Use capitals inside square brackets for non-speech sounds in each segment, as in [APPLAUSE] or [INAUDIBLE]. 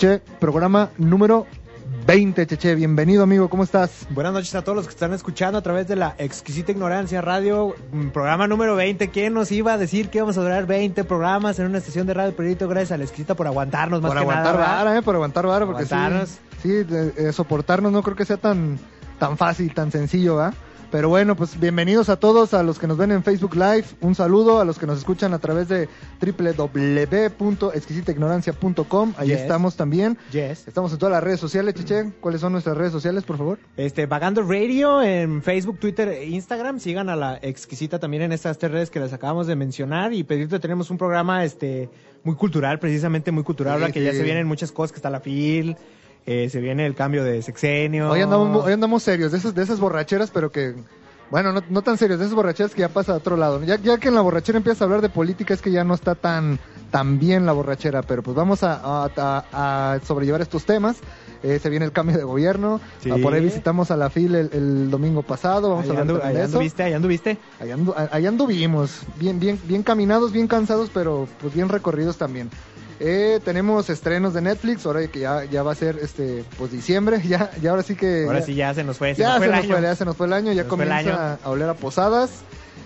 Cheche, programa número 20, Cheche, bienvenido amigo, ¿cómo estás? Buenas noches a todos los que están escuchando a través de la exquisita ignorancia radio, mm, programa número 20. ¿Quién nos iba a decir que íbamos a durar 20 programas en una estación de radio Perito? Gracias a la exquisita por aguantarnos más por que aguantar nada. vara, eh, por aguantar vara, porque sí, Aguantarnos. sí, de- eh, soportarnos no creo que sea tan, tan fácil, tan sencillo, ¿va? Pero bueno, pues bienvenidos a todos, a los que nos ven en Facebook Live, un saludo a los que nos escuchan a través de www.exquisitaignorancia.com, ahí Yes. estamos también. Yes. Estamos en todas las redes sociales, Cheche. ¿Cuáles son nuestras redes sociales, por favor? Este, Vagando Radio en Facebook, Twitter e Instagram. Sigan a la exquisita también en estas tres redes que les acabamos de mencionar. Y pedirte, tenemos un programa este muy cultural, precisamente muy cultural, Sí, ahora que ya se vienen muchas cosas, que está la FIL, eh, se viene el cambio de sexenio. Hoy andamos, hoy andamos serios, de esas, de esas borracheras, pero que, bueno, no, no tan serios, de esas borracheras que ya pasa a otro lado. Ya, ya que en la borrachera empiezas a hablar de política, es que ya no está tan, tan bien la borrachera, pero pues vamos a, a- a- a sobrellevar estos temas. Eh, se viene el cambio de gobierno, Sí. Ah, por ahí visitamos a la FIL el, el domingo pasado, vamos a hablar de eso. anduviste, ahí anduviste. Andu- ahí anduvimos, bien, bien, bien caminados, bien cansados, pero pues bien recorridos también. Eh, tenemos estrenos de Netflix, ahora que ya, ya va a ser este pues diciembre, [LAUGHS] ya, ya ahora sí que Ahora ya- sí ya se nos fue, se ya nos fue se el nos año. fue, ya se nos fue el año, ya comienza a oler a posadas.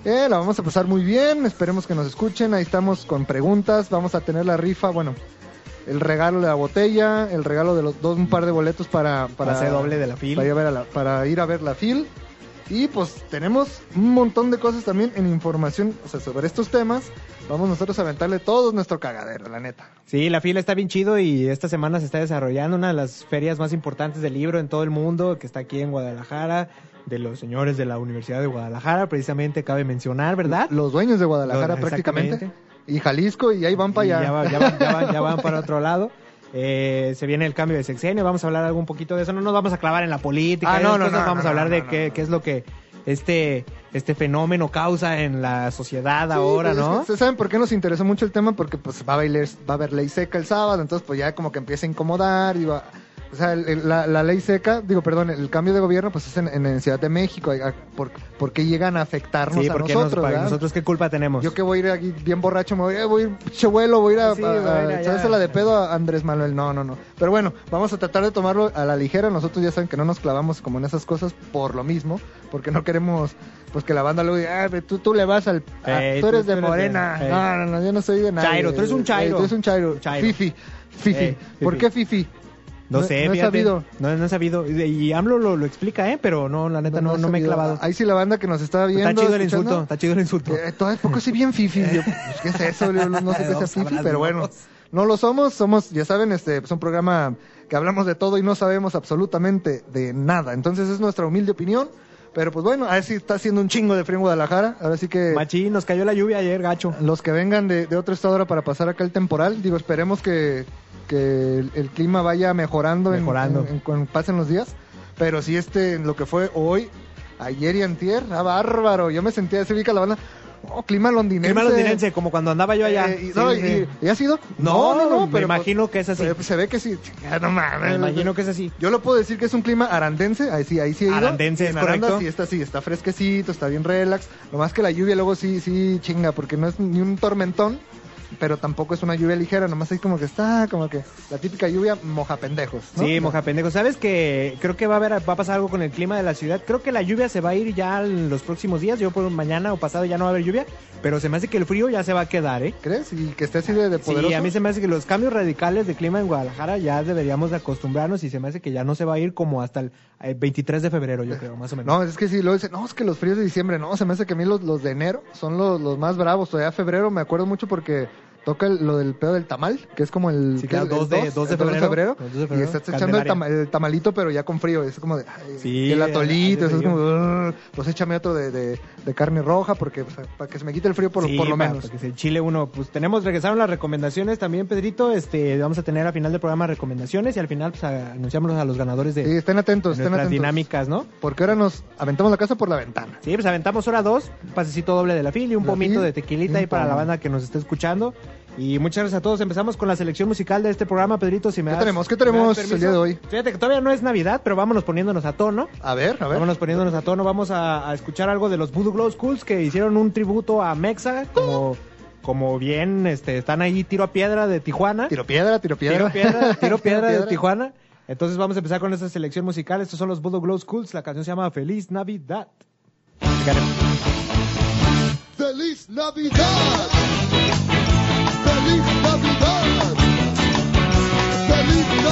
Eh, la vamos a pasar muy bien, esperemos que nos escuchen, ahí estamos con preguntas, vamos a tener la rifa, bueno, el regalo de la botella, el regalo de los dos, un par de boletos para, para, doble de la FIL. para ir a ver, a la, para ir a ver la FIL. Y pues tenemos un montón de cosas también en información o sea, sobre estos temas. Vamos nosotros a aventarle todo nuestro cagadero, la neta. Sí, la fila está bien chido y esta semana se está desarrollando una de las ferias más importantes del libro en todo el mundo, que está aquí en Guadalajara, de los señores de la Universidad de Guadalajara, precisamente cabe mencionar, ¿verdad? Los dueños de Guadalajara Los- prácticamente. Y Jalisco, y ahí van para allá. Ya, va- ya van, ya van- ya [LAUGHS] van para otro lado. Eh, se viene el cambio de sexenio, vamos a hablar algo un poquito de eso. No nos vamos a clavar en la política, Ah, no, no, no, vamos no, a hablar no, de qué, qué es lo que este, este fenómeno causa en la sociedad Sí, ahora, pues, es ¿no? que, ¿Saben por qué nos interesó mucho el tema? Porque pues va a, bailar, va a haber ley seca el sábado, entonces pues ya como que empieza a incomodar y va... O sea, el- la, la ley seca, digo, perdón, el cambio de gobierno pues es en, en Ciudad de México. a- ¿Por, por qué llegan a afectarnos Sí, a porque nos- nosotros? nosotros qué culpa tenemos. Yo que voy a ir aquí bien borracho, me voy, eh, a ir, che vuelo, voy a ir a, Sí, ir echársela de pedo a Andrés Manuel. No, no, no. Pero bueno, vamos a tratar de tomarlo a la ligera. Nosotros ya saben que no nos clavamos como en esas cosas por lo mismo, porque no queremos pues que la banda luego diga, ah, tú, tú le vas al... a- Ey, tú tú- eres de tú eres de- Morena. ey. No, no, no, yo no soy de nada. Chairo, tú eres un chairo. tú eres un chairo. Chairo. Fifi. Fifi. Ey, ¿Por fifi. qué Fifi? No, No- sé, no he fíjate. sabido. No, no he sabido. Y AMLO lo, lo explica, ¿eh? Pero no, la neta, no, me he clavado. Ahí sí la banda que nos está viendo. Está chido el escuchando, insulto, está chido el insulto. Eh, todo es poco sí bien fifi. Yo, [LAUGHS] pues, ¿Qué es eso? Yo no sé qué sea Dos fifi, pero bueno. No lo somos, somos, ya saben, este es un programa que hablamos de todo y no sabemos absolutamente de nada. Entonces es nuestra humilde opinión. Pero pues bueno, a ver si está haciendo un chingo de frío en Guadalajara. Ahora sí que Machín, nos cayó la lluvia ayer, gacho. los que vengan de, de otro estado ahora para pasar acá el temporal, digo, esperemos que, que el, el clima vaya mejorando, en- Mejorando. En, en- cuando pasen los días. Pero si este, lo que fue hoy, ayer y antier, ah, bárbaro. Yo me sentía, se ubica la banda, oh, clima londinense. Clima londinense, como cuando andaba yo allá. Eh, y, Sí, no, sí. y- ¿y ha sido? No, no, no, me pero, imagino que es así. se ve que sí. No mames. Me imagino que es así. Yo lo puedo decir que es un clima arandense, ahí sí, ahí sí he ido. Arandense, En Aranda sí está así, está fresquecito, está bien relax. Lo más que la lluvia luego sí, sí chinga, porque no es ni un tormentón, pero tampoco es una lluvia ligera, nomás ahí como que está, como que la típica lluvia moja pendejos. ¿no? Sí, moja pendejo. ¿Sabes que creo que va a haber, va a pasar algo con el clima de la ciudad? Creo que la lluvia se va a ir ya en los próximos días. Yo por mañana o pasado ya no va a haber lluvia, pero se me hace que el frío ya se va a quedar, ¿eh? ¿Crees? Y que esté así de, de poderoso. Sí, a mí se me hace que los cambios radicales de clima en Guadalajara ya deberíamos de acostumbrarnos y se me hace que ya no se va a ir como hasta el eh, 23 de febrero, yo creo, más o menos. No, es que sí, luego dicen, no, es que los fríos de diciembre, no, se me hace que a mí los, los de enero son los, los más bravos. Todavía febrero me acuerdo mucho porque toca el- lo del pedo del tamal, que es como el, Sí, ¿qué es? claro, El 2 de, 2 de febrero. 2 de Y estás echando el, el tamalito, pero ya con frío. Es como de. ay, Sí, y el atolito, eso es como. pues échame otro de, de, de carne roja, porque pues, para que se me quite el frío por, Sí, por lo menos. Porque se chile uno. Pues tenemos, regresaron las recomendaciones también, Pedrito. Este, vamos a tener al final del programa recomendaciones y al final pues a- anunciamos a los ganadores de, Sí, estén atentos, estén atentos. dinámicas, ¿no? Porque ahora nos aventamos la casa por la ventana. Sí, pues aventamos hora dos, pasecito doble de la fil y un pomito de tequilita ahí para la banda que nos esté escuchando. Y muchas gracias a todos. Empezamos con la selección musical de este programa, Pedrito. Si me ¿Qué das- tenemos? ¿Qué tenemos el día de hoy? Fíjate que todavía no es Navidad, pero vámonos poniéndonos a tono. A ver, a ver. Vámonos poniéndonos a tono. Vamos a, a escuchar algo de los Voodoo Glow Schools que hicieron un tributo a Mexa, como, como bien este, están ahí tiro a piedra de Tijuana. Tiro piedra, tiro piedra. Tiro piedra, [LAUGHS] tiro piedra de Tijuana. Entonces vamos a empezar con esta selección musical. Estos son los Voodoo Glow Schools. La canción se llama Feliz Navidad. Feliz Navidad.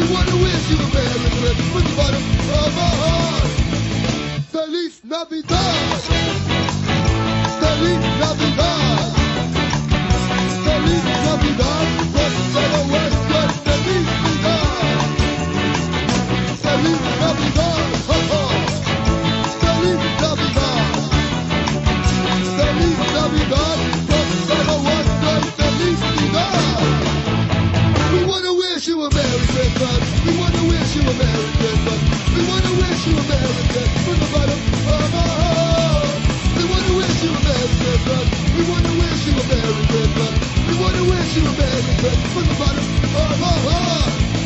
Wish you a the bottom of. Feliz Navidad. Feliz Navidad. Feliz Navidad. You a Merry Christmas. We wanna wish you a Merry Christmas. We wanna wish you a Merry Christmas from the bottom of our heart. We wanna wish you a Merry Christmas. We wanna wish you a Merry Christmas. We wanna wish you a Merry Christmas from the bottom of our heart.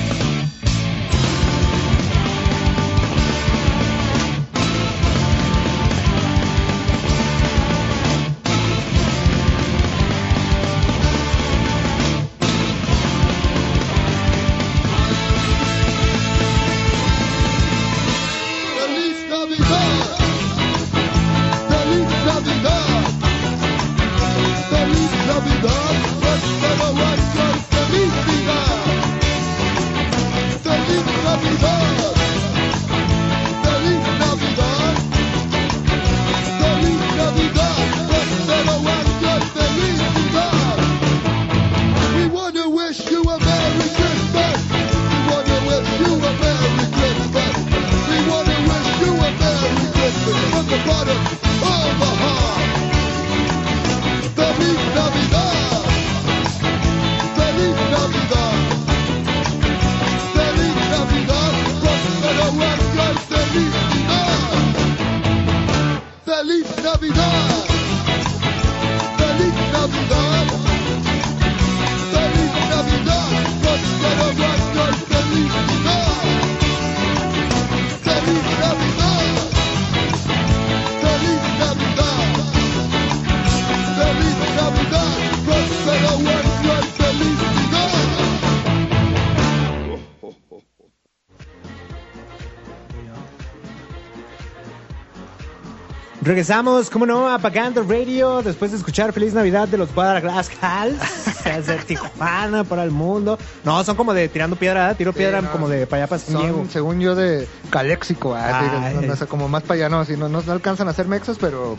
Regresamos, como no, apagando radio después de escuchar Feliz Navidad de los Guadalajara [LAUGHS] desde Tijuana para el mundo. No, son como de tirando piedra, ¿eh? tiro piedra no. como de para allá para Diego. Según yo, de Caléxico. ah, sí, Ay. no, como más para allá, no, así, no, no, alcanzan a hacer mexas, pero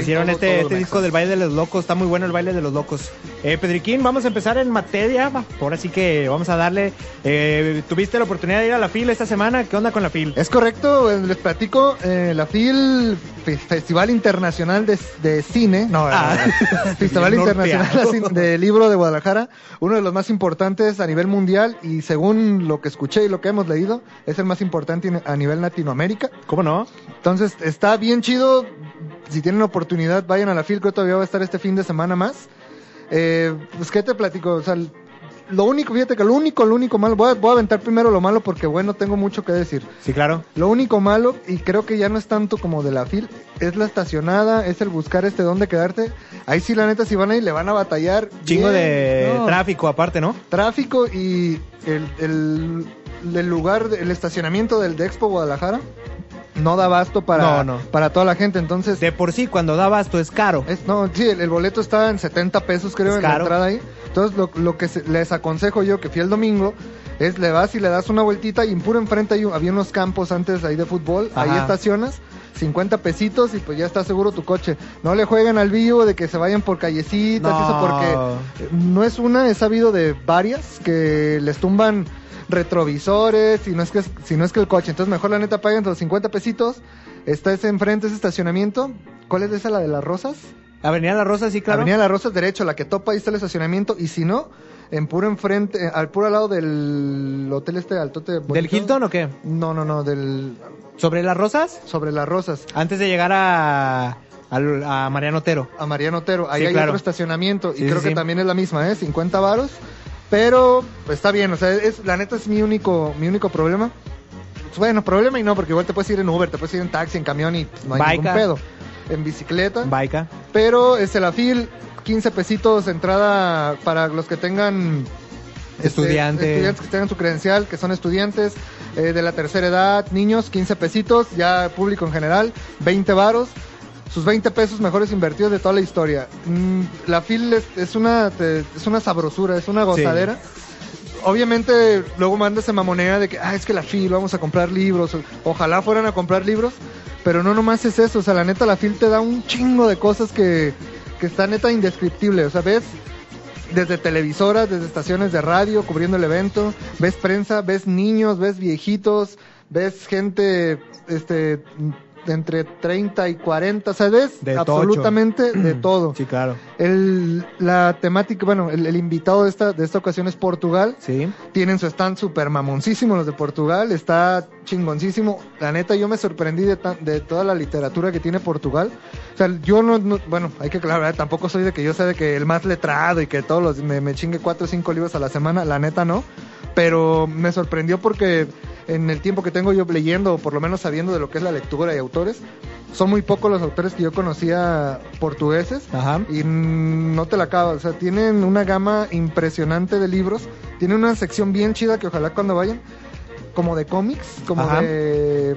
Hicieron todo- este, todo este disco del baile de los locos, está muy bueno el baile de los locos. Eh, Pedriquín, vamos a empezar en materia. Ahora sí que vamos a darle. eh, Tuviste la oportunidad de ir a la FIL esta semana. ¿Qué onda con la FIL? Es correcto, eh, les platico, eh, la FIL, Fe- Festival Internacional de, de Cine, no, Ah. [LAUGHS] Festival Internacional de Libro de Guadalajara, uno de los más importantes a nivel mundial y según lo que escuché y lo que hemos leído, es el más importante a nivel Latinoamérica. ¿Cómo no? Entonces, está bien chido. Si tienen oportunidad, vayan a la FIL, creo que todavía va a estar este fin de semana más. Eh, pues, ¿qué te platico? O sea, lo único, fíjate que lo único, lo único malo, voy a, voy a aventar primero lo malo porque bueno, tengo mucho que decir. Sí, claro. Lo único malo, y creo que ya no es tanto como de la fil, es la estacionada, es el buscar este dónde quedarte. Ahí sí, la neta, si van ahí, le van a batallar. Chingo bien, de no. tráfico aparte, ¿no? Tráfico y el, el, el lugar, el estacionamiento del de Expo Guadalajara no da abasto para, No, no. para toda la gente. Entonces, De por sí, cuando da abasto es caro. es, no, sí, el, el boleto está en 70 pesos, creo, Es en la entrada ahí. Entonces, lo, lo que se- les aconsejo yo, que fui el domingo, es le vas y le das una vueltita y en puro enfrente hay había unos campos antes ahí de fútbol, ahí estacionas. 50 pesitos y pues ya está seguro tu coche. No le jueguen al vivo de que se vayan por callecitas y eso No. porque no es una, he sabido de varias que les tumban retrovisores y no es que si no es que el coche. Entonces mejor la neta paguen los 50 pesitos. Está ese enfrente, ese estacionamiento. ¿Cuál es esa, la de las rosas? Avenida La Rosa, sí, claro. Avenida Las Rosas derecho, la que topa, ahí está el estacionamiento. Y si no, en puro enfrente, eh, al puro lado del hotel este altote. ¿Del bonito. Hilton o qué? No, no, no, del... ¿Sobre Las Rosas? Sobre Las Rosas. Antes de llegar a, a Mariano Otero. a Mariano Otero. Ahí Sí, hay claro. otro estacionamiento y Sí, creo sí, que también es la misma, ¿eh? 50 varos. Pero está bien, o sea, es, la neta es mi único, mi único problema. Bueno, problema y no, porque igual te puedes ir en Uber, te puedes ir en taxi, en camión y no hay Baica. ningún pedo. En bicicleta. Baica. Pero este, la FIL, 15 pesitos entrada para los que tengan... este, Estudiante. estudiantes que tengan su credencial, que son estudiantes eh, de la tercera edad, niños, 15 pesitos, ya público en general, 20 varos. Sus 20 pesos mejores invertidos de toda la historia. Mm, la FIL es, es una, te- es una sabrosura, es una gozadera. Obviamente luego manda esa mamonera de que, ah, es que la FIL, vamos a comprar libros. Ojalá fueran a comprar libros, pero no nomás es eso. O sea, la neta, la FIL te da un chingo de cosas que, que está neta indescriptible. O sea, ves desde televisoras, desde estaciones de radio cubriendo el evento, ves prensa, ves niños, ves viejitos, ves gente este entre 30 y 40, o sea, ves De tocho. absolutamente de todo. Sí, claro. El, la temática, bueno, el, el invitado de esta, de esta ocasión es Portugal. Sí. Tienen su stand super mamoncísimo los de Portugal, está chingoncísimo. La neta, yo me sorprendí de, de toda la literatura que tiene Portugal. O sea, yo no, no- bueno, hay que aclarar, tampoco soy de que yo sea de que el más letrado y que todos los, me, me chingue cuatro o cinco libros a la semana, la neta no. Pero me sorprendió porque en el tiempo que tengo yo leyendo, o por lo menos sabiendo de lo que es la lectura y autores, son muy pocos los autores que yo conocía portugueses Ajá. y no te la acabas. O sea, tienen una gama impresionante de libros. Tienen una sección bien chida que ojalá cuando vayan, como de cómics, como Ajá. de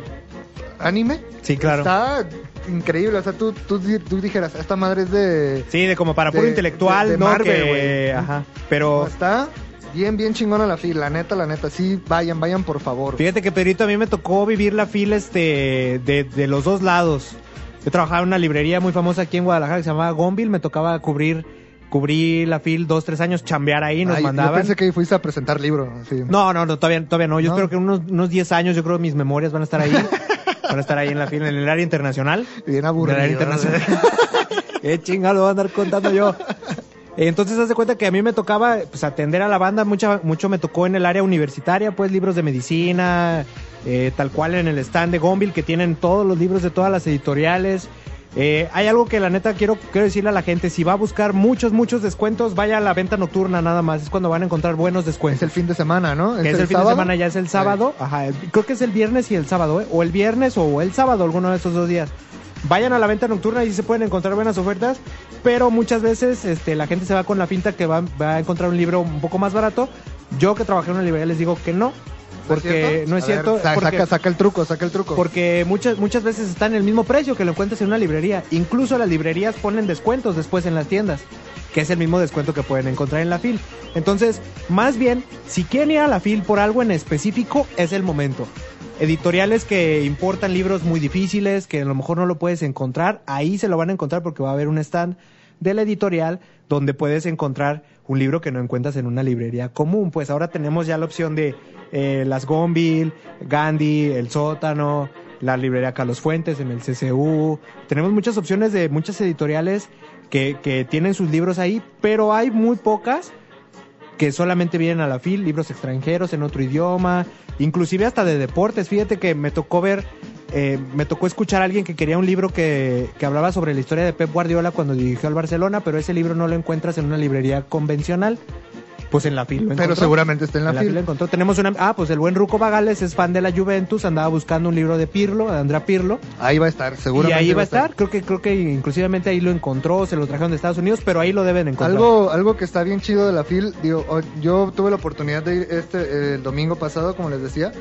anime. Sí, claro. Está increíble. O sea, tú, tú, tú dijeras, esta madre es de. Sí, de como para puro de- intelectual, de- de ¿no? Marvel, Que- güey. Ajá. Pero Está bien, bien chingona la fila. La neta, la neta. Sí, vayan, vayan por favor. fíjate que Pedrito, a mí me tocó vivir la fila este, de, de los dos lados. Yo trabajaba en una librería muy famosa aquí en Guadalajara que se llamaba Gonville. Me tocaba cubrir, cubrir la fila dos, tres años, chambear ahí, nos Ay, yo mandaban. pensé que fuiste a presentar libro. sí. No, no, no, todavía, todavía no. Yo ¿No? espero que unos, unos 10 años, yo creo que mis memorias van a estar ahí. [LAUGHS] van a estar ahí en la fila, en el área internacional. Bien En aburrido. el área internacional. [LAUGHS] [LAUGHS] Qué chingado lo voy a andar contando yo. Entonces, haz de cuenta que a mí me tocaba pues, atender a la banda, mucha, mucho me tocó en el área universitaria, pues libros de medicina, eh, tal cual en el stand de Gonville, que tienen todos los libros de todas las editoriales. Eh, hay algo que la neta quiero, quiero decirle a la gente, si va a buscar muchos, muchos descuentos, vaya a la venta nocturna nada más, es cuando van a encontrar buenos descuentos. Es el fin de semana, ¿no? Es el, fin de semana, ya es el sábado. Ajá, creo que es el viernes y el sábado, ¿eh? O el viernes o el sábado, alguno de esos dos días. Vayan a la venta nocturna y se pueden encontrar buenas ofertas, pero muchas veces este, la gente se va con la finta que va, va a encontrar un libro un poco más barato. Yo que trabajé en una librería les digo que no, porque no es cierto. porque- saca, saca el truco, saca el truco. porque muchas, muchas veces están en el mismo precio que lo encuentras en una librería. Incluso las librerías ponen descuentos después en las tiendas, que es el mismo descuento que pueden encontrar en la FIL. Entonces, más bien, si quieren ir a la FIL por algo en específico, es el momento. Editoriales que importan libros muy difíciles, que a lo mejor no lo puedes encontrar, ahí se lo van a encontrar porque va a haber un stand de la editorial donde puedes encontrar un libro que no encuentras en una librería común. Pues ahora tenemos ya la opción de eh, las Gonville, Gandhi, El Sótano, la librería Carlos Fuentes en el CCU. Tenemos muchas opciones de muchas editoriales que, que tienen sus libros ahí, pero hay muy pocas que solamente vienen a la FIL, libros extranjeros en otro idioma, inclusive hasta de deportes. Fíjate que me tocó ver, eh, me tocó escuchar a alguien que quería un libro que, que hablaba sobre la historia de Pep Guardiola cuando dirigió al Barcelona, pero ese libro no lo encuentras en una librería convencional. Pues en la fil lo Pero seguramente está en la, En la fila encontró. Tenemos una. Ah, pues el buen Ruco Bagales es fan de la Juventus, andaba buscando un libro de Pirlo, de Andrea Pirlo. Ahí va a estar, Y seguramente. ahí va a estar. Creo que creo que inclusivamente ahí lo encontró, se lo trajeron de Estados Unidos, pero ahí lo deben encontrar. Algo, algo que está bien chido de la FIL, digo, o- yo tuve la oportunidad de ir este el domingo pasado, como les decía.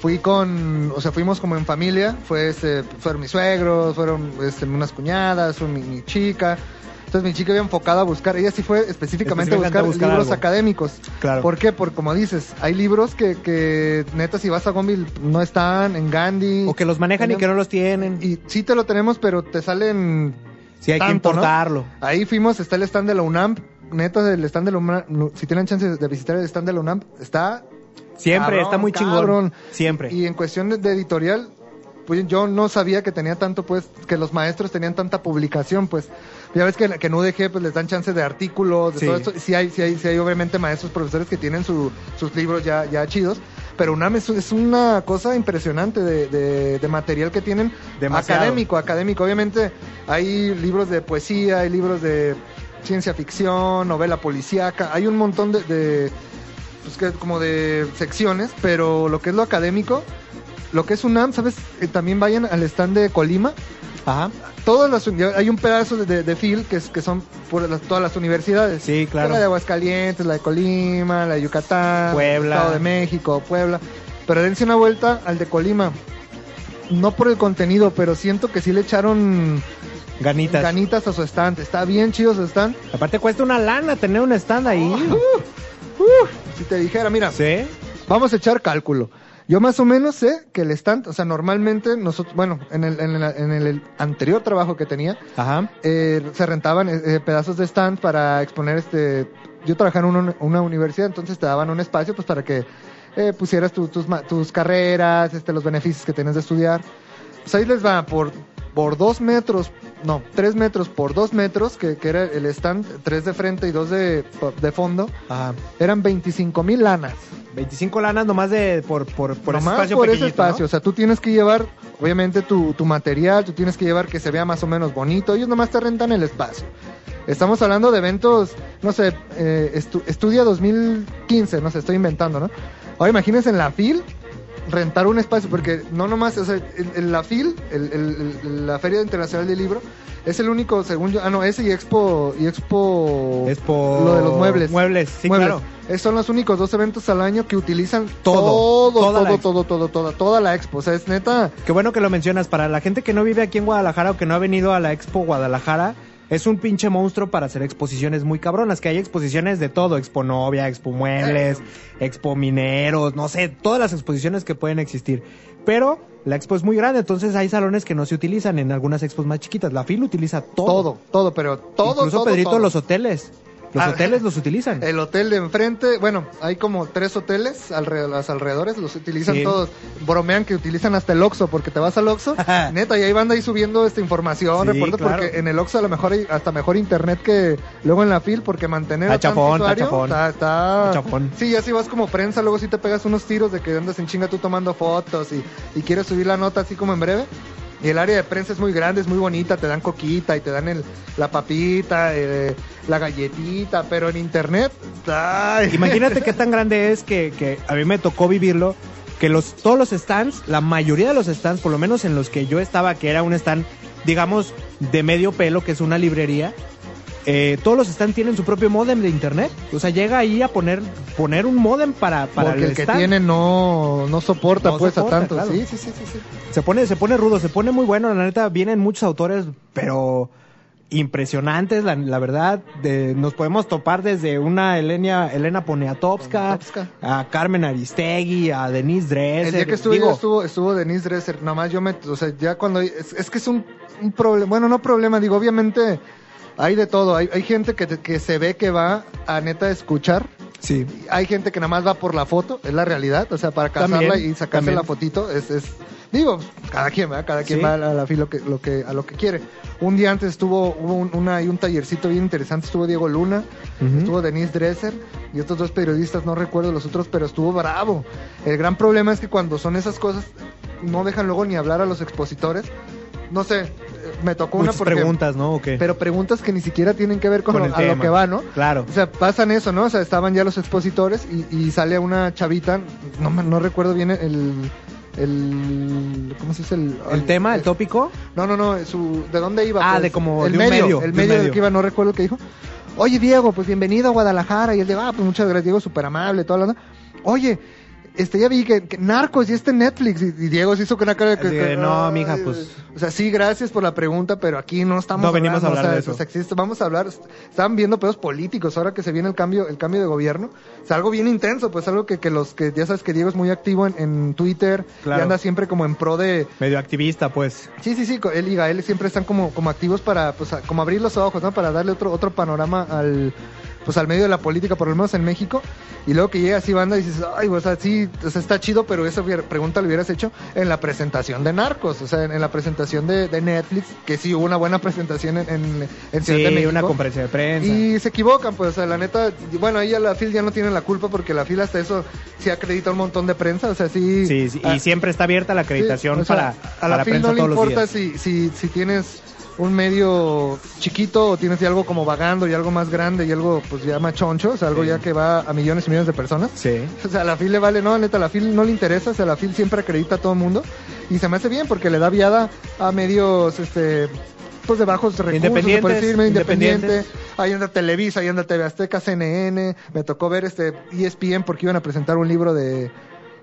Fui con, o sea, fuimos como en familia, fue este, fueron mis suegros, fueron este, unas cuñadas, fue mi, mi chica. Entonces mi chica iba enfocada a buscar, ella sí fue específicamente a buscar, libros algo. académicos. Claro. ¿Por qué? Porque como dices, hay libros que, que neta si vas a Gonville no están, en Gandhi. O que los manejan y que no los tienen. Y sí te lo tenemos, pero te salen Sí, hay que tanto, ¿no? importarlo. Ahí fuimos, está el stand de la UNAM. Neta, del stand de la UNAM, si tienen chance de visitar el stand de la UNAM, está Siempre, Cabrón, está muy chingón. cabrón. Siempre. Y en cuestión de, editorial, pues yo no sabía que tenía tanto, pues, que los maestros tenían tanta publicación, pues. Ya ves que, que en UDG pues les dan chance de artículos, de Sí. todo esto. Sí hay, sí hay, sí hay obviamente maestros, profesores que tienen su- sus libros ya, ya chidos. Pero UNAM es, es una cosa impresionante de, de- de material que tienen Demasiado. académico, académico. Obviamente hay libros de poesía, hay libros de ciencia ficción, novela policíaca, hay un montón de, de pues que como de secciones, pero lo que es lo académico, lo que es UNAM, ¿sabes? Eh, también vayan al stand de Colima. Ajá. Todas las, hay un pedazo de, de, de que, es, que son por las- todas las universidades. Sí, claro. La de Aguascalientes, la de Colima, la de Yucatán, Puebla. Estado de México, Puebla. Pero dense una vuelta al de Colima. No por el contenido, pero siento que sí le echaron Ganitas. ganitas a su stand. Está bien chido su stand. Aparte cuesta una lana tener un stand ahí. Si te dijera, mira, Sí. Vamos a echar cálculo. Yo más o menos sé que el stand, o sea, normalmente nosotros, bueno, en el, en el, en el anterior trabajo que tenía, Ajá. eh, se rentaban eh, eh, pedazos de stand para exponer este... Yo trabajaba en una, una universidad, entonces te daban un espacio pues para que eh, pusieras tu- tus, tus carreras, este, los beneficios que tienes de estudiar. Pues ahí les va por, por dos metros, no, tres metros por dos metros, que, que era el stand, tres de frente y dos de, de fondo, Ajá. eran 25 mil lanas. 25 lanas nomás de por por por ese espacio por ese espacio. ¿no? O sea, tú tienes que llevar, obviamente, tu, tu material, tú tienes que llevar que se vea más o menos bonito. Ellos nomás te rentan el espacio. Estamos hablando de eventos, no sé, eh, estu- estudia 2015, no sé, estoy inventando, ¿no? Ahora imagínense en la FIL rentar un espacio, porque no nomás, o sea, en, en la FIL, el- el- el- la Feria Internacional del Libro, es el único, según yo, ah, no, ese y Expo, y Expo, Es por lo de los muebles. Muebles, sí, Muebles. claro. Esos son los únicos dos eventos al año que utilizan Todo, todo, todo, expo. todo, todo, toda, toda la expo. O sea, es neta. Qué bueno que lo mencionas. Para la gente que no vive aquí en Guadalajara o que no ha venido a la Expo Guadalajara, es un pinche monstruo para hacer exposiciones muy cabronas. Que hay exposiciones de todo: Expo Novia, Expo Muebles, Expo Mineros, no sé, todas las exposiciones que pueden existir. Pero la expo es muy grande, entonces hay salones que no se utilizan en algunas expos más chiquitas. La FIL utiliza todo. Todo, todo, pero todo. Incluso todo, Pedrito, todo. los hoteles. Los Ah, hoteles los utilizan. El hotel de enfrente, bueno, hay como tres hoteles alrededor, los alrededores, los utilizan Sí. todos. Bromean que utilizan hasta el Oxxo, porque te vas al Oxxo, [LAUGHS] neta, y ahí van ahí subiendo esta información, Sí, reportes, claro. porque en el Oxxo a lo mejor hay hasta mejor internet que luego en la FIL, porque mantener a chafón, está usuario chafón. está, está- chafón. Sí, ya si vas como prensa, luego sí te pegas unos tiros de que andas en chinga tú tomando fotos y, y quieres subir la nota así como en breve. Y el área de prensa es muy grande, es muy bonita, te dan coquita y te dan el, la papita, eh, la galletita, pero en internet, ay. Imagínate qué tan grande es que, que a mí me tocó vivirlo. Que los, todos los stands, la mayoría de los stands, por lo menos en los que yo estaba, que era un stand, digamos, de medio pelo, que es una librería, eh, todos los stands tienen su propio modem de internet. O sea, llega ahí a poner, poner un modem para, para Porque el, que stand. tiene no, no soporta No pues soporta, a tanto. claro. Sí, sí, sí, sí. Se pone, se pone rudo, se pone muy bueno, la neta, vienen muchos autores, pero impresionantes, la, la verdad, de- nos podemos topar desde una Elena, Elena Poniatowska, Poniatowska. a Carmen Aristegui, a Denise Dresser. El día que estuve digo, estuvo, estuvo Denise Dresser, nada más yo me, o sea, ya cuando, es, es que es un, un problema, bueno, no problema, digo, obviamente hay de todo, hay, hay gente que, que se ve que va a neta escuchar, Sí, hay gente que nada más va por la foto, es la realidad, o sea, para casarla También, y sacarse también. la fotito, es, es, digo, cada quien, ¿verdad? Cada quien Sí. va a la, fila lo que, lo que, a lo que quiere. Un día antes estuvo, hubo un, una, un tallercito bien interesante, estuvo Diego Luna, Ujú. estuvo Denise Dresser y otros dos periodistas, no recuerdo los otros, pero estuvo bravo. El gran problema es que cuando son esas cosas, no dejan luego ni hablar a los expositores. No sé, me tocó una porque... preguntas, ¿no? ¿O qué? Pero preguntas que ni siquiera tienen que ver con, Con lo- el a lo que va, ¿no? Claro. O sea, pasan eso, ¿no? O sea, estaban ya los expositores y, y sale una chavita, no, no recuerdo bien el... el ¿Cómo se dice? El, ¿El tema, el tópico? No, no, no, su, ¿de dónde iba? Ah, pues? de como el de medio, medio, el de medio del que iba, no recuerdo qué dijo. Oye, Diego, pues bienvenido a Guadalajara. Y él dijo, ah, pues muchas gracias, Diego, súper amable, toda la onda. Oye, este, ya vi que, que Narcos y este Netflix. Y, y Diego se hizo con una cara de que... No, mija, pues- O sea, sí, gracias por la pregunta, pero aquí no estamos No venimos a hablar o sea, de eso. o sea, existe- vamos a hablar, estaban viendo pedos políticos ahora que se viene el cambio, el cambio de gobierno. Es algo bien intenso, pues algo que, que los que, ya sabes que Diego es muy activo en, en Twitter Claro. y anda siempre como en pro de, Medio activista, pues. Sí, sí, sí, él y Gael siempre están como, como activos para, pues, como abrir los ojos, ¿no? Para darle otro, otro panorama al, pues, al medio de la política, por lo menos en México. Y luego que llega así banda y dices, ay, o sea, sí, o sea, está chido, pero esa pregunta lo hubieras hecho en la presentación de Narcos, o sea, en, en la presentación de, de Netflix, que sí hubo una buena presentación en, en, en Ciudad Sí, de México. una conferencia de prensa. Y se equivocan, pues, o sea, la neta, bueno, ahí a la FIL ya no tienen la culpa porque la FIL hasta eso sí acredita un montón de prensa, o sea, sí. Sí, sí, ah, y siempre está abierta la acreditación Sí, o sea, para, a para la FIL prensa no le todos importa si, si, si tienes un medio chiquito o tienes ya algo como vagando y algo más grande y algo pues ya más choncho, o sea, algo Sí. ya que va a millones y millones de personas. Sí. [LAUGHS] O sea, a la FIL le vale, no, neta, a la FIL no le interesa, o sea, la FIL siempre acredita a todo el mundo y se me hace bien porque le da viada a medios, este, pues de bajos recursos, Independientes, decir, medio independiente. independientes. Ahí anda Televisa, ahí anda TV Azteca, CNN, me tocó ver este ESPN porque iban a presentar un libro de,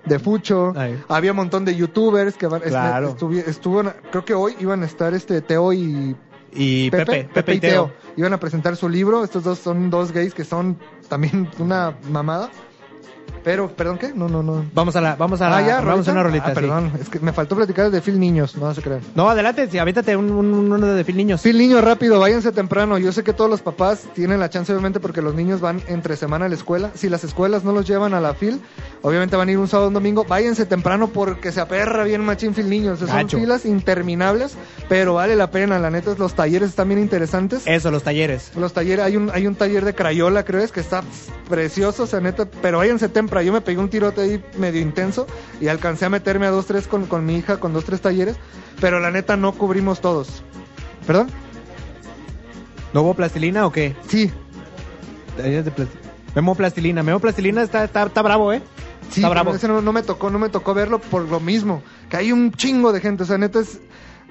de Fucho. Había un montón de youtubers que Claro. estuvi- estuvo, creo que hoy iban a estar este Teo y Y Pepe, Pepe, y Teo. Iban a presentar su libro. Estos dos son dos gays que son también una mamada. Pero, perdón, ¿qué? No, no, no. Vamos a la, vamos a la, ah, ya, vamos a una rolita. Ah, sí. perdón, es que me faltó platicar de Phil Niños, no se crean. No, adelante, sí, avéntate un, un, uno de Phil Niños. Phil Niños, rápido, váyanse temprano. Yo sé que todos los papás tienen la chance, obviamente, porque los niños van entre semana a la escuela. Si las escuelas no los llevan a la Phil, obviamente van a ir un sábado o un domingo. Váyanse temprano porque se aperra bien machín Phil Niños. Son filas interminables, pero vale la pena. La neta, los talleres están bien interesantes. Eso, los talleres. Los talleres, hay un, hay un taller de Crayola, creo es, que está precioso, o sea, neta, pero váyanse temprano. Yo me pegué un tirote ahí medio intenso y alcancé a meterme a dos, tres con, con mi hija, con dos, tres talleres, pero la neta no cubrimos todos. ¿Perdón? ¿No hubo plastilina o qué? Sí, Talleres de plasti- Memo Plastilina. Memo Plastilina está, está, está bravo, ¿eh? sí, Está bravo. ese no, no me tocó, no me tocó verlo por lo mismo, que hay un chingo de gente, o sea, neta es,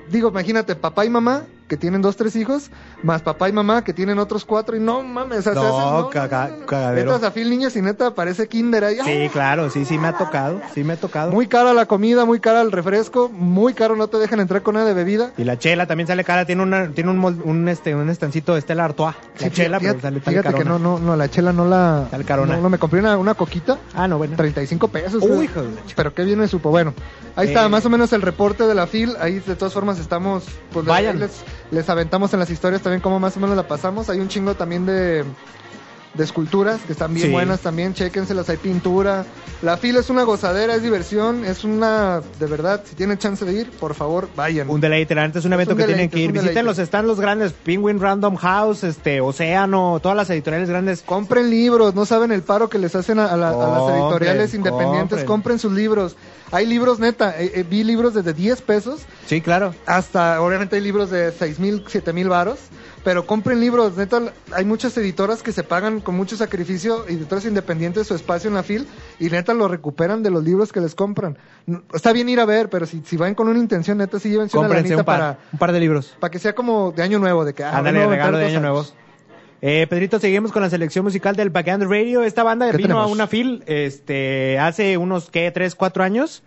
digo, imagínate, papá y mamá, que tienen dos, tres hijos, más papá y mamá, que tienen otros cuatro, y no mames, o sea, se No, hacen, caga- cagadero. Neta, Zafil Niños y neta parece kinder ahí, Sí, claro, sí, sí me ha tocado. Sí me ha tocado. Muy cara la comida, muy cara el refresco, muy caro, no te dejan entrar con nada de bebida. Y la chela también sale cara, tiene una, tiene un, mol- un este, un estancito de Estela Artois. La Sí, chela, fíjate, pero sale tal fíjate que no, no, no, la chela no la. Tal carona. No, no, me compré una, una coquita, Ah, no, bueno. 35 pesos. Uy, Pero qué bien me supo. Bueno, ahí Eh. está, más o menos el reporte de la FIL. Ahí de todas formas estamos. Pues Vayan. Les, les aventamos en las historias también cómo más o menos la pasamos. Hay un chingo también de. De esculturas que están bien Sí. buenas también, chéquenselas, hay pintura. La fila es una gozadera, es diversión, es una, de verdad, si tienen chance de ir, por favor, vayan. Un deleite, la es un Es evento un que tienen que ir. Visiten deleite. los grandes, Penguin Random House, este, Océano, todas las editoriales grandes. Compren libros, no saben el paro que les hacen a, a la- a las editoriales independientes. compren. Compren sus libros. Hay libros neta, eh, eh, vi libros desde 10 pesos Sí, claro. hasta, obviamente hay libros de 6 mil, 7 mil varos. Pero compren libros, neta, hay muchas editoras que se pagan con mucho sacrificio, editoras independientes, su espacio en la FIL, y neta lo recuperan de los libros que les compran. Está bien ir a ver, pero si, si van con una intención, neta, sí llévense una Cómprense un par, para, un par de libros. para que sea como de año nuevo, de que, ah, Ándale, regalo de año nuevo. Eh, Pedrito, seguimos con la selección musical del Backend Radio. Esta banda ¿Qué vino tenemos? a una fil este, hace unos, ¿qué? ¿Tres, cuatro años?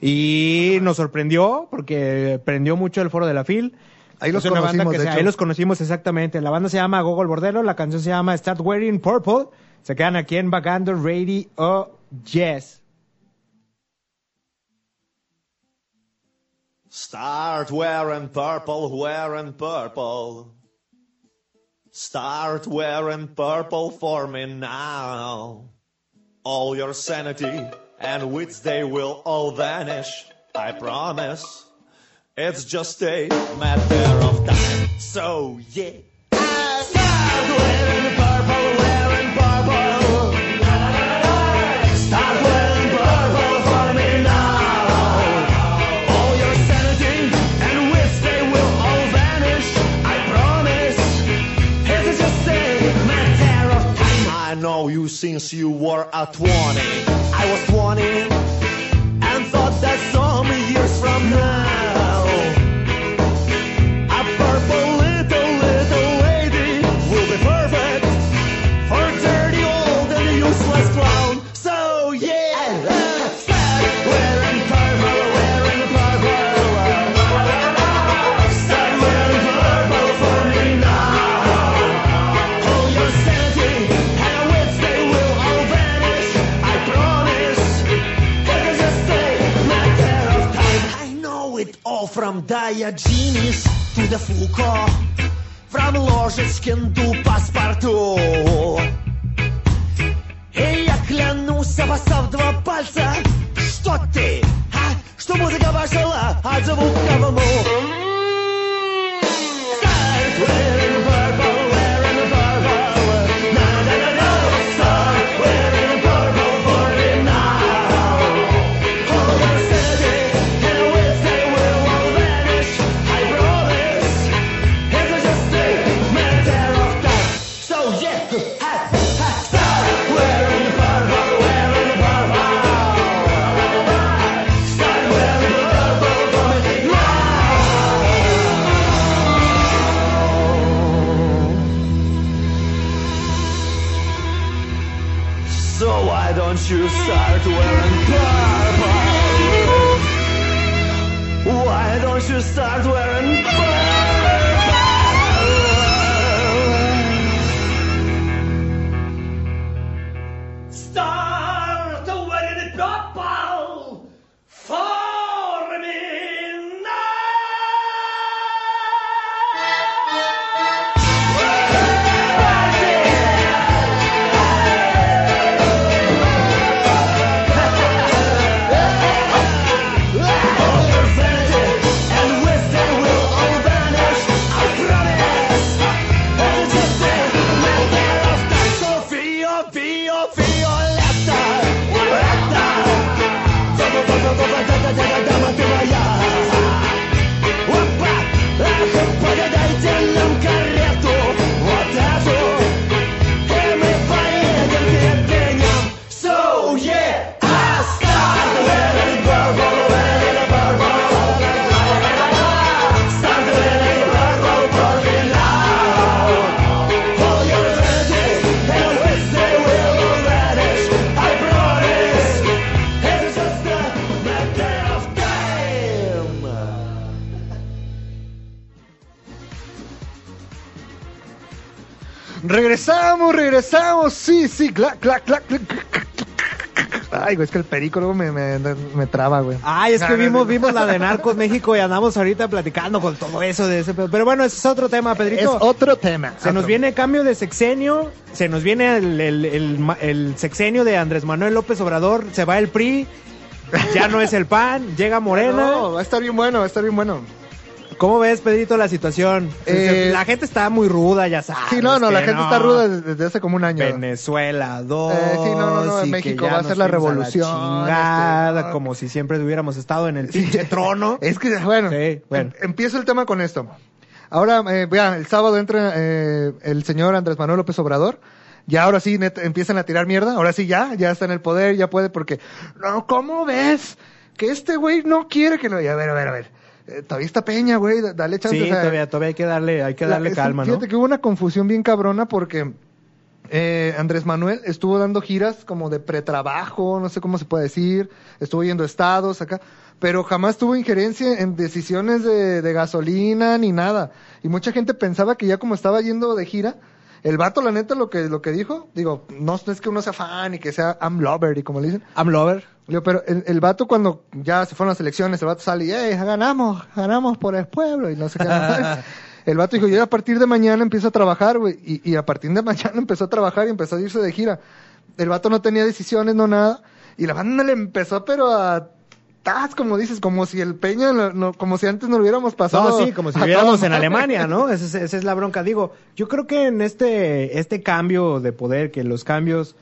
Y nos sorprendió porque prendió mucho el foro de la fil. Ahí los Es una banda conocimos, que de se- hecho. ahí los conocimos exactamente. La banda se llama Gogol Bordelo, la canción se llama Start Wearing Purple. Se quedan aquí en Backend Radio. Yes. Start wearing purple, wearing purple. Start wearing purple for me now. All your sanity and wits, they will all vanish. I promise. It's just a matter of time. So yeah. Start wearing purple, wearing purple. Start wearing purple for me now. All your sanity and will all vanish. I promise. It's just a matter of time. I know you since you were a twenty. I was twenty and thought that some years from now. Хендай Джинис, туда Фуко, Фрам ложит скинду паспорту. И я клянусь, обоссав два пальца, что ты, а? что музыка ваша от звука в мух. You start wearing Sí, sí, clac, clac, clac, clac. Ay, güey, es que el perico luego me, me, me traba, güey. Ay, es que vimos, vimos la de [LAUGHS] Narcos México y andamos ahorita platicando con todo eso de ese pedo. Pero bueno, ese es otro tema, Es Pedrito. otro tema. Se nos viene cambio de sexenio, se nos viene el, el- el sexenio de Andrés Manuel López Obrador, se va el PRI, ya no es el PAN, llega Morena. [LAUGHS] No, va a estar bien bueno, va a estar bien bueno. ¿Cómo ves, Pedrito, la situación? Eh, la gente está muy ruda, ya sabes. Sí, no, no, la gente está ruda desde, hace como un año. Venezuela 2. Eh, sí, no, no, no, en México va a ser la revolución, chingada, este, como si siempre hubiéramos estado en el pinche trono. [LAUGHS] Es que, bueno, Sí, bueno. em- empiezo el tema con esto. Ahora, eh, vean, el sábado entra eh, el señor Andrés Manuel López Obrador. Ya ahora sí empiezan a tirar mierda. Ahora sí ya, ya está en el poder, ya puede porque... No, ¿cómo ves? Que este güey no quiere que lo... A ver, a ver, a ver. Eh, todavía está Peña, güey, da- dale chance. Sí, o sea, todavía, todavía hay que darle, hay que darle calma, ¿no? Fíjate que hubo una confusión bien cabrona porque eh, Andrés Manuel estuvo dando giras como de pretrabajo, no sé cómo se puede decir, estuvo yendo a estados acá, pero jamás tuvo injerencia en decisiones de, de gasolina ni nada. Y mucha gente pensaba que ya como estaba yendo de gira, el vato, la neta, lo que, lo que dijo, digo, no es que uno sea fan y que sea I'm lover y como le dicen, I'm lover. Digo, pero el, el vato cuando ya se fueron las elecciones, el vato sale y, "Ey, ganamos, ganamos por el pueblo y no sé qué. [LAUGHS] el vato dijo, yo a partir de mañana empiezo a trabajar, güey. Y, y a partir de mañana [LAUGHS] empezó a trabajar y empezó a irse de gira. El vato no tenía decisiones, no nada. Y la banda le empezó, pero a... tas, como dices, como si el Peña, no, no- como si antes no lo hubiéramos pasado. No, sí, como si viviéramos en. Alemania, ¿no? [LAUGHS] Esa es, esa es la bronca. Digo, yo creo que en este, este cambio de poder, que los cambios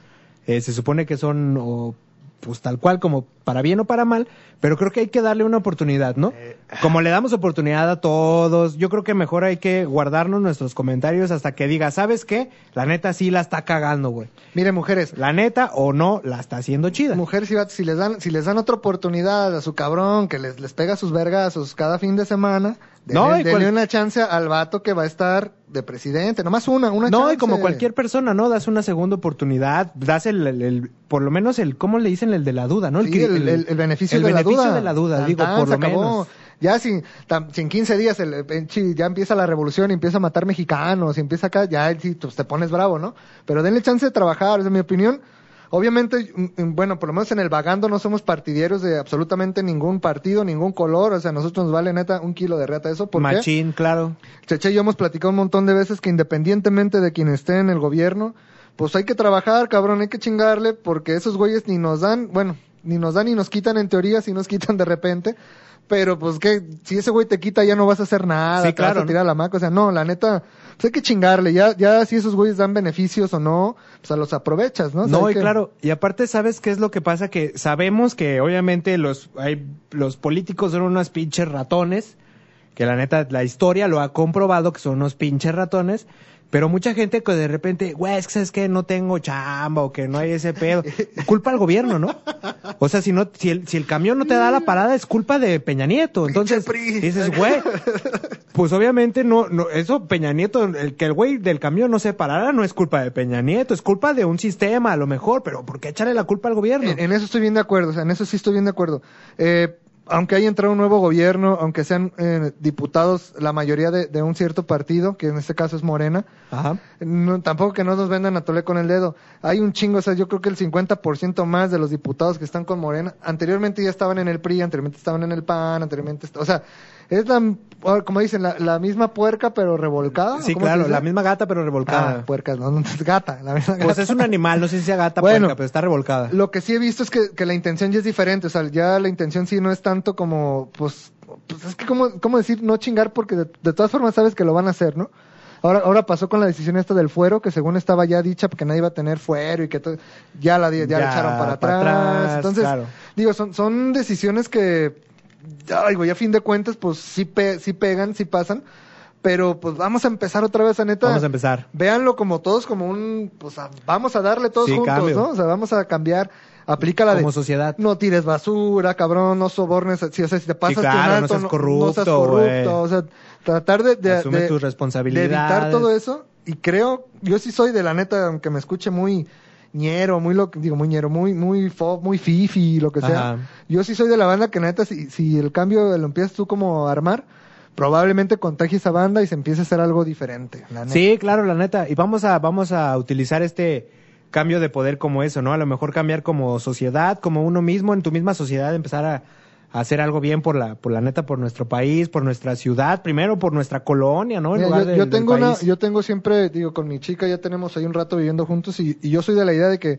eh, se supone que son o pues tal cual como para bien o para mal, pero creo que hay que darle una oportunidad, ¿no? Como le damos oportunidad a todos, yo creo que mejor hay que guardarnos nuestros comentarios hasta que diga, ¿sabes qué? La neta sí la está cagando, güey. Mire, mujeres, La neta o no la está haciendo chida. mujeres y vatos, si les dan, si les dan otra oportunidad a su cabrón que les, les pega sus vergazos cada fin de semana, denle, No, y denle cual- una chance al vato que va a estar de presidente, nomás una, una No, chance. y como cualquier persona, ¿no? Das una segunda oportunidad, das el, el- el- por lo menos el, ¿cómo le dicen? El de la duda, ¿no? Sí, el, el- el beneficio de beneficio la duda. de la duda, Tan, digo, tan, por lo acabó. menos. Ya sin, tam- si en 15 días el, pinche ya empieza la revolución y empieza a matar mexicanos y empieza acá, ya sí, pues, te pones bravo, ¿no? Pero denle chance de trabajar, es mi opinión. Obviamente, mm, mm, bueno, por lo menos en el vagando no somos partidarios de absolutamente ningún partido, ningún color, o sea, a nosotros nos vale neta un kilo de reata eso, ¿por qué? Machín, claro. Cheche y yo hemos platicado un montón de veces que independientemente de quien esté en el gobierno, pues hay que trabajar, cabrón, hay que chingarle, porque esos güeyes ni nos dan, bueno, ni nos dan ni nos quitan en teoría, si nos quitan de repente, pero pues que si ese güey te quita ya no vas a hacer nada, Sí, te vas claro, a tirar la maca, o sea, no, la neta, pues hay que chingarle, ya, ya si esos güeyes dan beneficios o no, pues a los aprovechas, ¿no? O sea, No, y que- claro, y aparte, ¿sabes qué es lo que pasa? Que sabemos que obviamente los, hay, los políticos son unos pinches ratones, que la neta, la historia lo ha comprobado que son unos pinches ratones, pero mucha gente que de repente, güey, es que sabes que no tengo chamba o que no hay ese pedo, culpa al gobierno, ¿no? O sea, si no, si el, si el camión no te da la parada, es culpa de Peña Nieto. Entonces, dices, güey, pues obviamente no, no, eso Peña Nieto, el que el güey del camión no se parara no es culpa de Peña Nieto, es culpa de un sistema a lo mejor, pero ¿por qué echarle la culpa al gobierno? En, en eso estoy bien de acuerdo, o sea, en eso sí estoy bien de acuerdo. Eh, aunque haya entrado un nuevo gobierno, aunque sean eh, diputados la mayoría de, de un cierto partido, que en este caso es Morena, Ajá. no, tampoco que no nos vendan a tole con el dedo. Hay un chingo, o sea, yo creo que el 50% más de los diputados que están con Morena, anteriormente ya estaban en el PRI, anteriormente estaban en el PAN, anteriormente, o sea, es la, como dicen, la, la misma puerca pero revolcada. Sí, ¿o cómo se claro, la misma gata pero Ah, revolcada. puercas, no, no, es gata, la misma pues gata. es un animal, no sé si sea gata Bueno. puerca, pero está revolcada. Lo que sí he visto es que, que la intención ya es diferente, o sea, ya la intención sí no es tanto como, pues, pues es que como, cómo decir no chingar porque de, de todas formas sabes que lo van a hacer, ¿no? Ahora, ahora pasó con la decisión esta del fuero, que según estaba ya dicha porque nadie iba a tener fuero y que todo, ya la, ya la echaron para para atrás. atrás, Entonces, claro. digo, son, son decisiones que, ay, güey, a fin de cuentas, pues sí, pe- sí pegan, sí pasan, pero pues vamos a empezar otra vez a neta. Vamos a empezar. Véanlo como todos, como un, pues a- vamos a darle todos Sí, juntos, cambio. ¿no? O sea, vamos a cambiar, aplica la Como de, sociedad. no tires basura, cabrón, no sobornes, si, o sea, si te pasas claro, con no alto, seas corrupto, no seas corrupto, o sea, tratar de, de, Asume de- tus de evitar todo eso, y creo, yo sí soy de la neta, aunque me escuche muy ñero, muy lo digo muy ñero, muy, muy fo, muy fifi, lo que sea. Ajá. Yo sí soy de la banda que neta, si, si el cambio lo empiezas tú como a armar, probablemente contagie esa banda y se empiece a hacer algo diferente. la neta. Sí, claro, la neta. Y vamos a, vamos a utilizar este cambio de poder como eso, ¿no? A lo mejor cambiar como sociedad, como uno mismo, en tu misma sociedad, empezar a, a hacer algo bien por la, por la neta, por nuestro país, por nuestra ciudad, primero por nuestra colonia, ¿no? Mira, yo, del- yo tengo una, yo tengo siempre, digo, con mi chica ya tenemos ahí un rato viviendo juntos y, y yo soy de la idea de que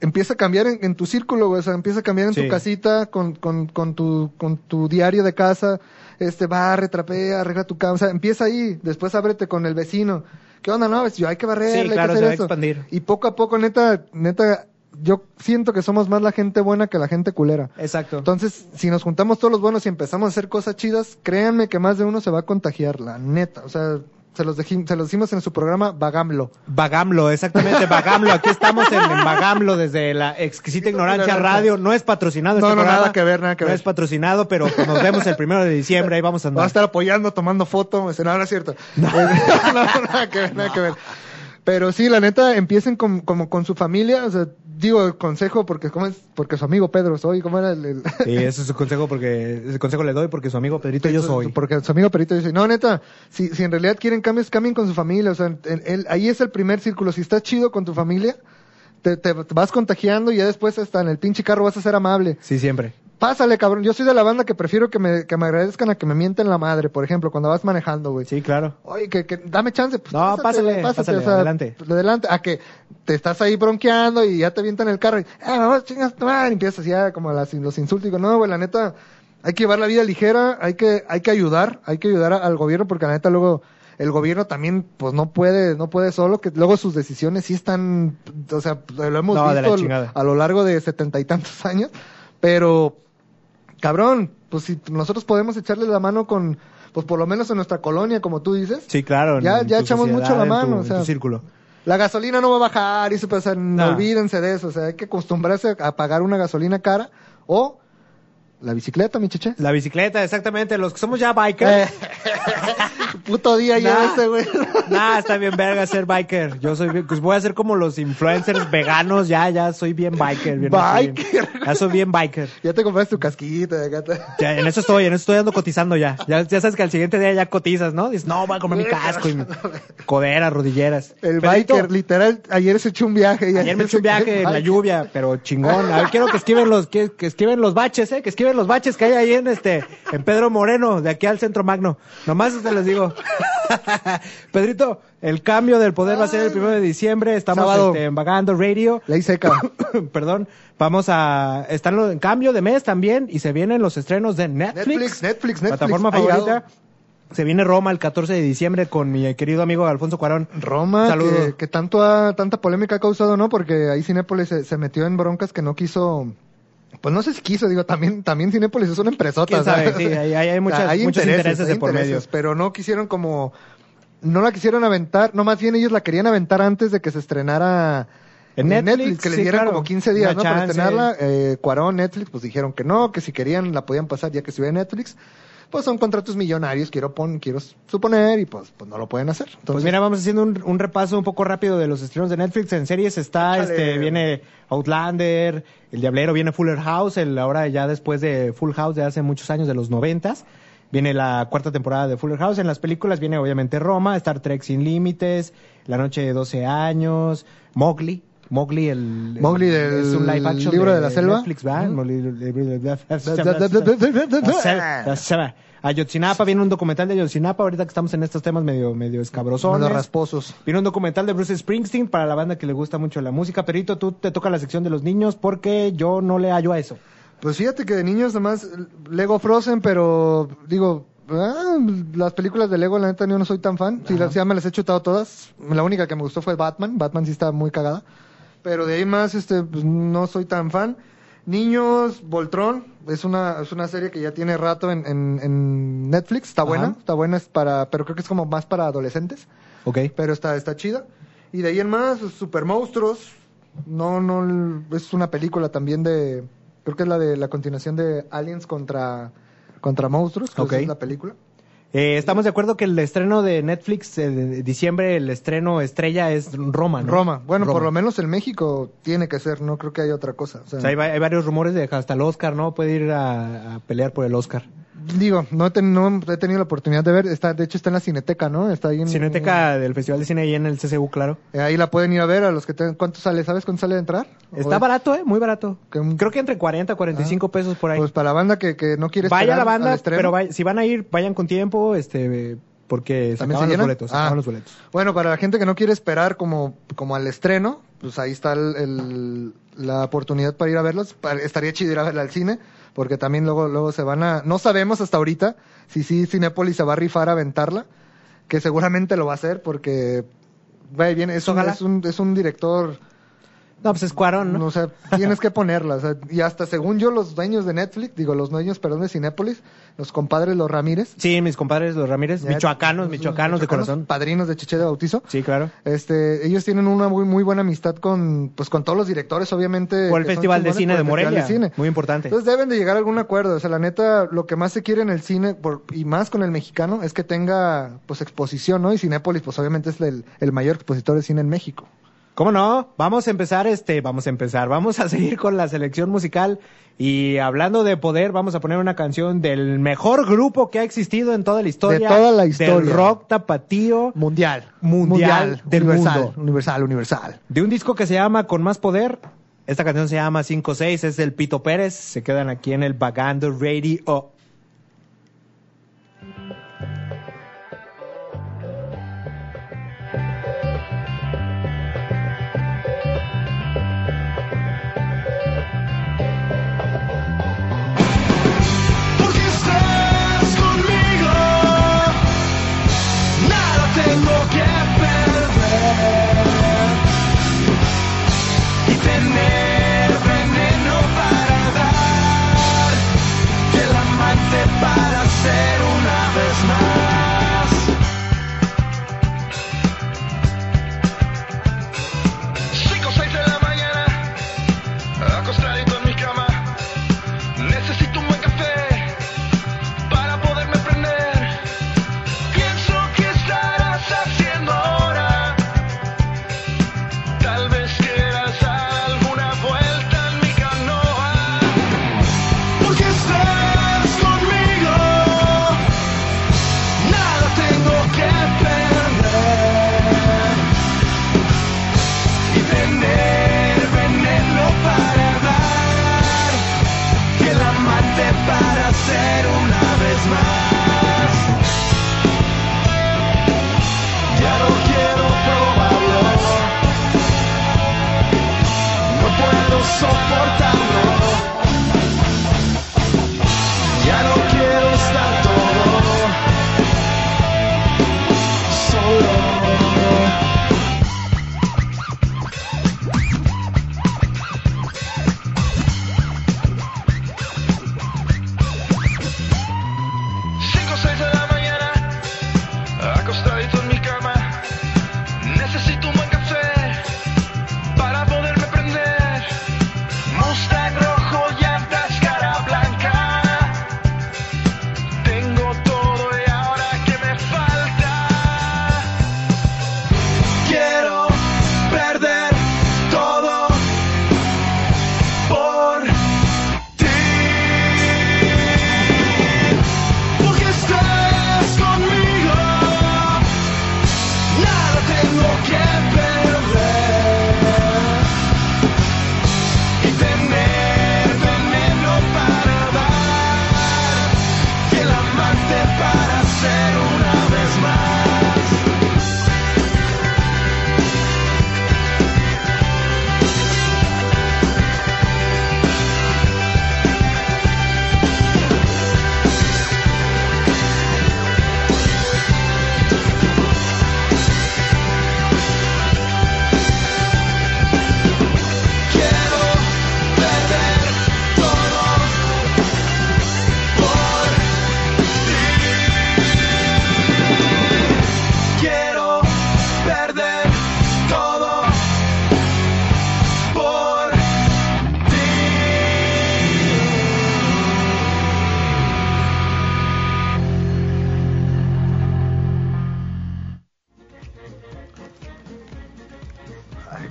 empieza a cambiar en, en tu círculo, güey, o sea, empieza a cambiar en Sí. tu casita, con, con, con tu, con tu diario de casa, este, barre, trapea, arregla tu cama, o sea, empieza ahí, después ábrete con el vecino. ¿Qué onda? No, yo hay que barrer, Sí, hay claro, que se hacer a esto. expandir. Y poco a poco, neta, neta, yo siento que somos más la gente buena que la gente culera. Exacto. Entonces, si nos juntamos todos los buenos y empezamos a hacer cosas chidas, créanme que más de uno se va a contagiar, la neta. O sea, se los, dejí- se los decimos en su programa Vagamlo. Vagamlo, exactamente, Vagamlo. Aquí estamos en, en Vagamlo desde la exquisita ignorancia radio. No es patrocinado No, este no, programa. nada que ver, nada que no ver. es patrocinado, pero nos vemos el primero de diciembre. Ahí vamos a Va a andar. estar apoyando, tomando foto. me dice, No, no es cierto. [LAUGHS] no, nada que ver, nada que ver. Pero sí, la neta, empiecen con, como con su familia. O sea, digo el consejo porque, ¿cómo es? Porque su amigo Pedro soy. ¿Cómo era el...? el- Sí, ese es su consejo porque ese consejo le doy porque su amigo Pedrito yo soy. Porque su amigo Perito dice, no, neta, si, si en realidad quieren cambios, cambien con su familia. O sea, en- en- ahí es el primer círculo. Si estás chido con tu familia, te, te vas contagiando y ya después hasta en el pinche carro vas a ser amable. Sí, siempre. Pásale, cabrón. Yo soy de la banda que prefiero que me, que me agradezcan a que me mienten la madre, por ejemplo, cuando vas manejando, güey. Sí, claro. Oye, que, que dame chance. Pues, No, pásale, güey, pásale, adelante. pues, adelante. A que te estás ahí bronqueando y ya te avientan el carro y, ah, vamos, chingas, tu madre", y empiezas ya como las, los insultos. Digo, no, güey, la neta, hay que llevar la vida ligera, hay que, hay que ayudar, hay que ayudar a- al gobierno porque la neta luego el gobierno también pues no puede no puede solo que luego sus decisiones sí están o sea lo hemos No, visto a lo largo de setenta y tantos años pero cabrón pues si nosotros podemos echarle la mano con pues por lo menos en nuestra colonia como tú dices Sí, claro. Ya- ya echamos mucho la mano, tu- o sea. tu círculo. la gasolina no va a bajar y pues, o sea, No. olvídense de eso o sea hay que acostumbrarse a pagar una gasolina cara o la bicicleta mi cheche La bicicleta, exactamente. Los que somos ya bikers. Eh, [LAUGHS] puto día ya ese güey Nah, está bien verga ser biker. Yo soy bien, pues voy a ser como los influencers veganos, ya, ya soy bien biker. Bien Biker. Ya soy bien biker. ya te compraste tu casquita te- Ya, en eso estoy, en eso estoy ando cotizando ya. ya. Ya sabes que al siguiente día ya cotizas, ¿no? Dices, no, voy a comer mi casco y mi coderas, rodilleras. El Pedrito, biker, literal, ayer se echó un viaje. y Ayer me eché un viaje en la lluvia, pero chingón. A ver, quiero que esquiven los, que, que esquiven los baches, eh, que esquiven los baches que hay ahí en este, en Pedro Moreno, de aquí al centro magno. Nomás se les digo. [LAUGHS] Pedrito, el cambio del poder va a ser el primero de diciembre. Estamos Sábado. este, en Vagando Radio. Ley seca. [COUGHS] Perdón. Vamos a, están los- en cambio de mes también y se vienen los estrenos de Netflix, Netflix, Netflix. plataforma ha llegado. favorita. Se viene Roma el 14 de diciembre con mi querido amigo Alfonso Cuarón. Roma, Saludo. que, que tanto ha, tanta polémica ha causado, ¿no? Porque ahí Cinépolis se, se metió en broncas que no quiso. Pues no sé si quiso, digo, también, también Cinépolis es una empresota. ¿Quién sabe? Sí, ahí- ahí hay muchas- muchos intereses de por medio. Pero no quisieron como. No la quisieron aventar, no, más bien ellos la querían aventar antes de que se estrenara En Netflix, que les sí, dieran claro. como 15 días, Una ¿no? Para estrenarla. Eh, Cuarón, Netflix, pues dijeron que no, que si querían la podían pasar ya que estuviera en Netflix. Pues son contratos millonarios, quiero pon, quiero suponer, y pues, pues no lo pueden hacer. Pues Entonces, mira, vamos haciendo un, un repaso un poco rápido de los estrenos de Netflix. En series está, Échale. este, viene Outlander, El Diablero, viene Fuller House, el, ahora ya después de Full House de hace muchos años, de los noventas. Viene la cuarta temporada de Fuller House. En las películas viene obviamente Roma, Star Trek Sin Límites, La Noche de 12 años, Mowgli. Mowgli, el, Mowgli del es un live action libro de la selva. Netflix, ¿va? Ayotzinapa, viene un documental de Ayotzinapa, ahorita que estamos en estos temas medio, medio escabrosones. Unos rasposos. Viene un documental de Bruce Springsteen para la banda que le gusta mucho la música. Perito, tú te toca la sección de los niños porque yo no le hallo a eso. Pues fíjate que de niños nomás Lego Frozen, pero digo, ah, las películas de Lego la neta yo no soy tan fan. Si las, ya me las he chutado todas. La única que me gustó fue Batman. Batman sí está muy cagada. Pero de ahí más, este, pues, no soy tan fan. Niños, Voltron, es una, es una serie que ya tiene rato en, en, en Netflix, está buena, Ajá. está buena, es para, pero creo que es como más para adolescentes Ok. pero está, está chida. Y de ahí en más, Super Monstruos. No, no, es una película también de, creo que es la de la continuación de Aliens contra, contra monstruos, que es la película. Eh, estamos de acuerdo que el estreno de Netflix eh, de diciembre, el estreno estrella es Roma, ¿no? Roma. Bueno, Roma. por lo menos en México tiene que ser, no creo que haya otra cosa. O sea, O sea, hay, va- hay varios rumores de hasta el Oscar, ¿no? Puede ir a, a pelear por el Oscar. Digo, no ten- no he tenido la oportunidad de ver, está, de hecho está en la Cineteca, ¿no? Está ahí en, Cineteca del Festival de Cine ahí en el CCU, claro. eh, ahí la pueden ir a ver a los que tengan, ¿cuánto sale? ¿Sabes cuánto sale de entrar? Está ¿O- barato, ¿eh? Muy barato. Creo que entre 40 y 45 pesos por ahí. Pues para la banda que, que no quiere Vaya la banda, pero vaya- si van a ir, vayan con tiempo, este, porque se ¿También acaban se los llenan? boletos. se Ah. acaban los boletos. Bueno, para la gente que no quiere esperar como, como al estreno, pues ahí está el, el- la oportunidad para ir a verlos. Estaría chido ir a verla al cine, porque también luego, luego se van a... No sabemos hasta ahorita si sí Cinépolis se va a rifar a aventarla, que seguramente lo va a hacer porque... Güey, viene, es, un, es, un, es un director... No, pues es Cuarón, ¿no? O sea, tienes que ponerla. o sea, y hasta según yo, los dueños de Netflix, digo, los dueños, perdón, de Cinépolis, los compadres, los Ramírez. Sí, mis compadres, los Ramírez, michoacanos, michoacanos de corazón. Padrinos de Cheche de Bautizo. Sí, claro. Este, ellos tienen una muy muy buena amistad con pues con todos los directores, obviamente. Por el Festival de Cine de Morelia. Cine. Muy importante. Entonces deben de llegar a algún acuerdo, o sea, la neta lo que más se quiere en el cine por, y más con el mexicano es que tenga pues exposición, ¿no? Y Cinépolis pues obviamente es el, el mayor expositor de cine en México. ¿Cómo no? Vamos a empezar, este, vamos a empezar, [LAUGHS] vamos a seguir con la selección musical y hablando de poder, vamos a poner una canción del mejor grupo que ha existido en toda la historia. De toda la historia. Del rock tapatío, Mundial. Mundial del universal, mundo. universal, universal. de un disco que se llama Con Más Poder. Esta canción se llama 5-6, es del Pito Pérez. Se quedan aquí en el Vagando Radio.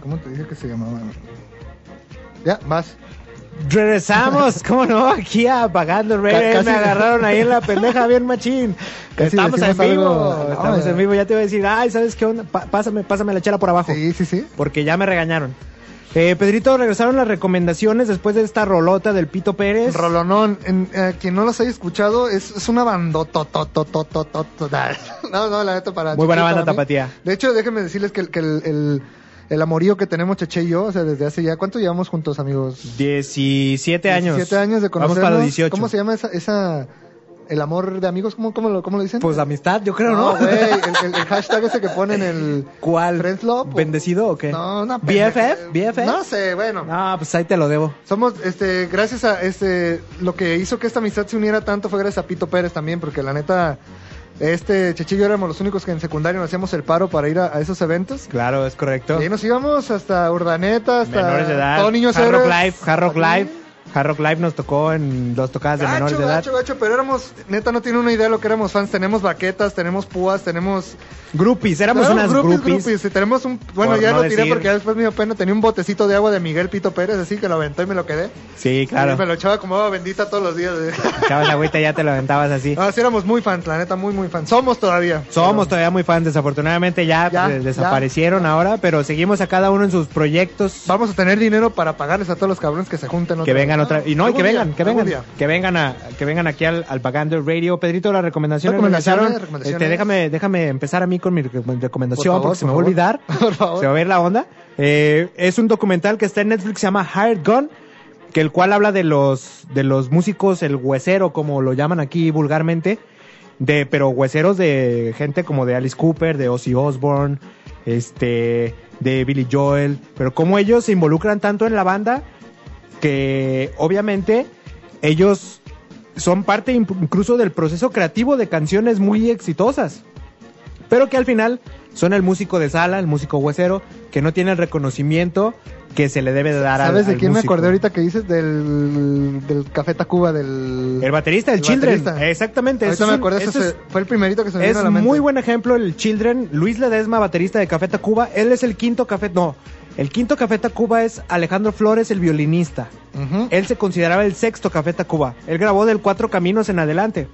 ¿Cómo te dije que se llamaban? Ya, vas. Regresamos, [LAUGHS] ¿cómo no? Aquí apagando Reyes. Me agarraron ahí en la pendeja bien machín. [LAUGHS] Estamos en vivo. Estamos en vivo. Eh. Ya te voy a decir, ay, ¿sabes qué onda? Pásame, pásame la chela por abajo. Sí, sí, sí. Porque ya me regañaron. Eh, Pedrito, regresaron las recomendaciones después de esta rolota del Pito Pérez. Rolonón, en, eh, quien no los haya escuchado, es, es una bandota. No, no, la neta para. Muy buena banda, Tapatía. De hecho, déjenme decirles que, que el el amorío que tenemos Cheche y yo, o sea, desde hace ya, ¿cuánto llevamos juntos, amigos? 17 años. 17 años de conocernos. Vamos para 18. ¿Cómo se llama esa, esa el amor de amigos, ¿cómo, cómo, lo, cómo lo dicen? Pues amistad, yo creo, ¿no? Ah, güey, el, hashtag ese que ponen el... [LAUGHS] ¿Cuál? Friends ¿Bendecido o qué? No, una ¿BFF? ¿BFF? No sé, bueno. Ah, pues ahí te lo debo. Somos, este, gracias a, este, lo que hizo que esta amistad se uniera tanto fue gracias a Pito Pérez también, porque la neta este, yo éramos los únicos que en secundaria nos hacíamos el paro para ir a, a esos eventos. Claro, es correcto. Y ahí nos íbamos hasta Urdaneta, hasta menores de edad. todo Niños Hard Rock. Live, Hard Rock. Live. Hard Rock Live nos tocó en dos tocadas de menores de edad. gacho, gacho, pero éramos, neta, no tiene una idea de lo que éramos fans. Tenemos baquetas, tenemos púas, tenemos. Groupies, éramos unas groupies, groupies. groupies, y tenemos un. Bueno, Por ya no lo tiré decir- porque ya después me dio pena. Tenía un botecito de agua de Miguel Pito Pérez, así que lo aventó y me lo quedé. Sí, Y claro. me lo echaba como agua bendita todos los días. Echabas la agüita y ya te lo aventabas así. Ah, sí, éramos muy fans, la neta, muy, muy fans. Somos todavía. Somos Pero- todavía muy fans, desafortunadamente ya, Ya, pues, ya. desaparecieron ahora, pero seguimos a cada uno en sus proyectos. Vamos a tener dinero para pagarles a todos los cabrones que se junten. Que vengan otra y no, y que día, vengan, que vengan, que vengan a que vengan aquí al, al Pagando Radio. Pedrito, las recomendaciones. Este, déjame déjame empezar a mí con mi recom- recomendación Por favor, porque se me va a olvidar. [LAUGHS] Por favor. Se va a ver la onda. Eh, es un documental que está en Netflix, se llama Hired Gun, que el cual habla de los de los músicos, el huesero, como lo llaman aquí vulgarmente, de pero hueseros de gente como de Alice Cooper, de Ozzy Osbourne, este, de Billy Joel, pero como ellos se involucran tanto en la banda que obviamente ellos son parte incluso del proceso creativo de canciones muy exitosas pero que al final son el músico de sala, el músico huesero, que no tiene el reconocimiento que se le debe de dar al ¿Sabes de al quién me acordé ahorita que dices? Del, del Café Tacuba, del... El baterista, el, El Children. baterista. Exactamente. Ahorita eso me es acordé, eso ese es- fue el primerito que se me es vino a la mente. muy buen ejemplo el Children. Luis Ledesma, baterista de Café Tacuba. Él es el quinto Café... No, el quinto Café Tacuba es Alejandro Flores, el violinista. Él se consideraba el sexto Café Tacuba. Él grabó del Cuatro Caminos en adelante.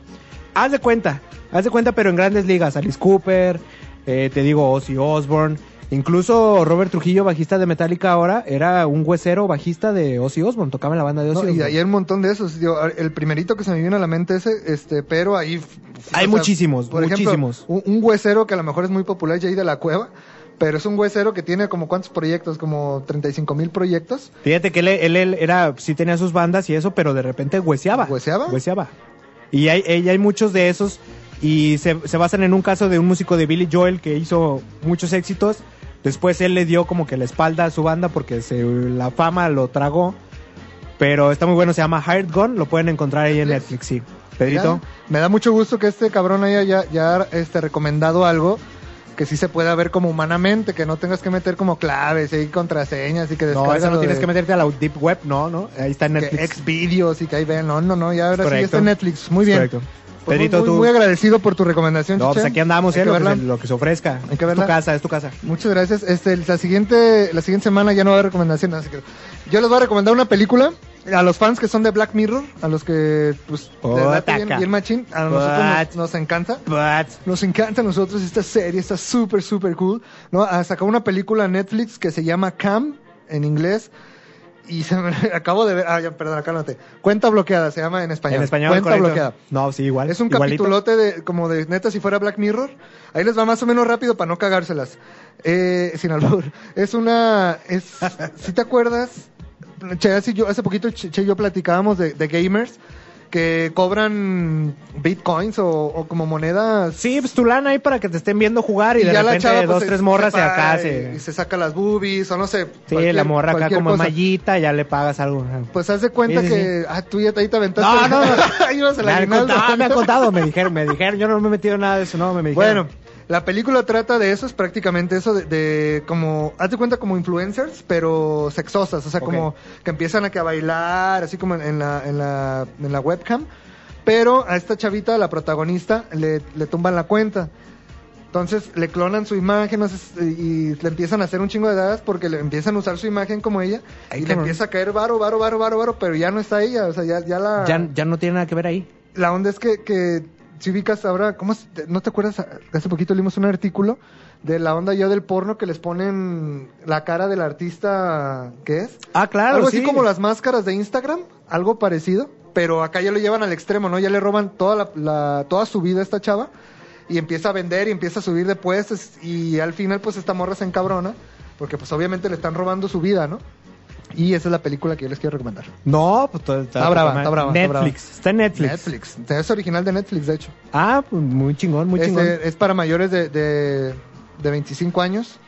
Haz de cuenta, haz de cuenta, pero en grandes ligas. Alice Cooper, eh, te digo Ozzy Osbourne. Incluso Robert Trujillo, bajista de Metallica ahora, era un huesero bajista de Ozzy Osbourne. Tocaba en la banda de Ozzy No, y hay un montón de esos. El primerito que se me vino a la mente ese, este, pero ahí... Hay muchísimos, muchísimos. un, un huesero que a lo mejor es muy popular, Jay de la Cueva, pero es un huesero que tiene como cuántos proyectos, como 35 mil proyectos. Fíjate que él, él, él era, sí tenía sus bandas y eso, pero de repente hueseaba. ¿Hueseaba? Hueseaba. Y hay, y hay muchos de esos y se, se basan en un caso de un músico de Billy Joel que hizo muchos éxitos. Después él le dio como que la espalda a su banda porque se, la fama lo tragó. Pero está muy bueno, se llama Hired Gun, lo pueden encontrar ahí en Netflix, sí. Pedrito. Ya, Me da mucho gusto que este cabrón haya ya, ya este, recomendado algo que sí se pueda ver como humanamente, que no tengas que meter como claves y contraseñas y que No, eso no tienes de- que meterte a la Deep Web, no, no. Ahí está Netflix. Xvideos y que ahí ven, no, no, no, ya ahora sí está Netflix, muy bien. Correcto. Pues Pedrito, muy, muy, tú. muy agradecido por tu recomendación, No, pues aquí andamos, eh, lo que, verla. se, lo que se ofrezca. Hay que es tu verla. casa, es tu casa. Muchas gracias. Este, la siguiente, la siguiente semana ya no va a haber recomendaciones. así que yo les voy a recomendar una película a los fans que son de Black Mirror, a los que pues late bien, bien machín, a nosotros nos, nos encanta. But, Nos encanta a nosotros esta serie, está súper, súper cool. ¿no? Ah, Sacó una película Netflix que se llama Cam, en inglés. Y se me, [LAUGHS] acabo de ver, ah, ya, perdón, noté. Cuenta bloqueada, se llama en español. en español, Cuenta correcto. bloqueada. No, sí, igual. Es un igualito. capitulote de, como de neta si fuera Black Mirror. Ahí les va más o menos rápido para no cagárselas. Eh, sin albur. Es una, es, si te acuerdas, Che, hace, yo, hace poquito Che y yo platicábamos de, de gamers que cobran bitcoins o, o como monedas. Sí, pues tu lana ahí para que te estén viendo jugar y, de ya la repente chava, pues, dos, se- tres morras se y acá y se saca las boobies o no sé. Sí, la morra acá como cosa. mallita, ya le pagas algo. Pues haz de cuenta Sí, sí, que, ah, tú ya ahí te aventaste. No, no, no. [LAUGHS] ahí ibas a Me la han, aguinaldo. contado, me han contado, me dijeron, me dijeron, yo no me he metido en nada de eso, no, me, me dijeron. Bueno, la película trata de eso, es prácticamente eso, de, de como, hazte cuenta como influencers, pero sexosas, o sea, como que empiezan a, que a bailar, así como en, la, en, la, en la webcam, pero a esta chavita, la protagonista, le, le tumban la cuenta. Entonces le clonan su imagen no sé, y le empiezan a hacer un chingo de dagas porque le empiezan a usar su imagen como ella Ay, y le empieza a caer varo, varo, varo, varo, varo, pero ya no está ella, o sea, ya, ya la... Ya, ya no tiene nada que ver ahí. La onda es que, que si ubicas ahora, ¿cómo es? ¿no te acuerdas? Hace poquito leímos un artículo de la onda ya del porno que les ponen la cara del artista, ¿qué es? Ah, claro, algo sí. así como las máscaras de Instagram, algo parecido, pero acá ya lo llevan al extremo, ¿no? Ya le roban toda la, la- toda su vida a esta chava y empieza a vender y empieza a subir de puestos y al final pues esta morra se encabrona porque pues obviamente le están robando su vida, ¿no? Y esa es la película que yo les quiero recomendar. No, pues Está brava, mal. está brava, está brava. Netflix, está en Netflix. Netflix. Es original de Netflix, de hecho. Ah, pues muy chingón, muy es, chingón. es para mayores de, de, de 25 años.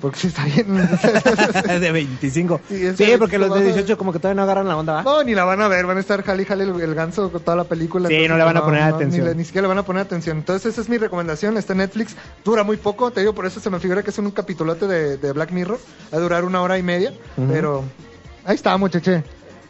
Porque sí está bien. [LAUGHS] [LAUGHS] de 25. Sí, es porque los de 25, 18 como que todavía no agarran la onda, ¿va? no, ni la van a ver. Van a estar jale jale el, el ganso con toda la película. Sí, entonces, no le van a poner atención. Ni, siquiera le van a poner atención. Entonces, esa es mi recomendación. Está en Netflix. Dura muy poco. Te digo, por eso se me figura que es un capitulote de, de Black Mirror. Va a durar una hora y media. Pero ahí está, muchaché.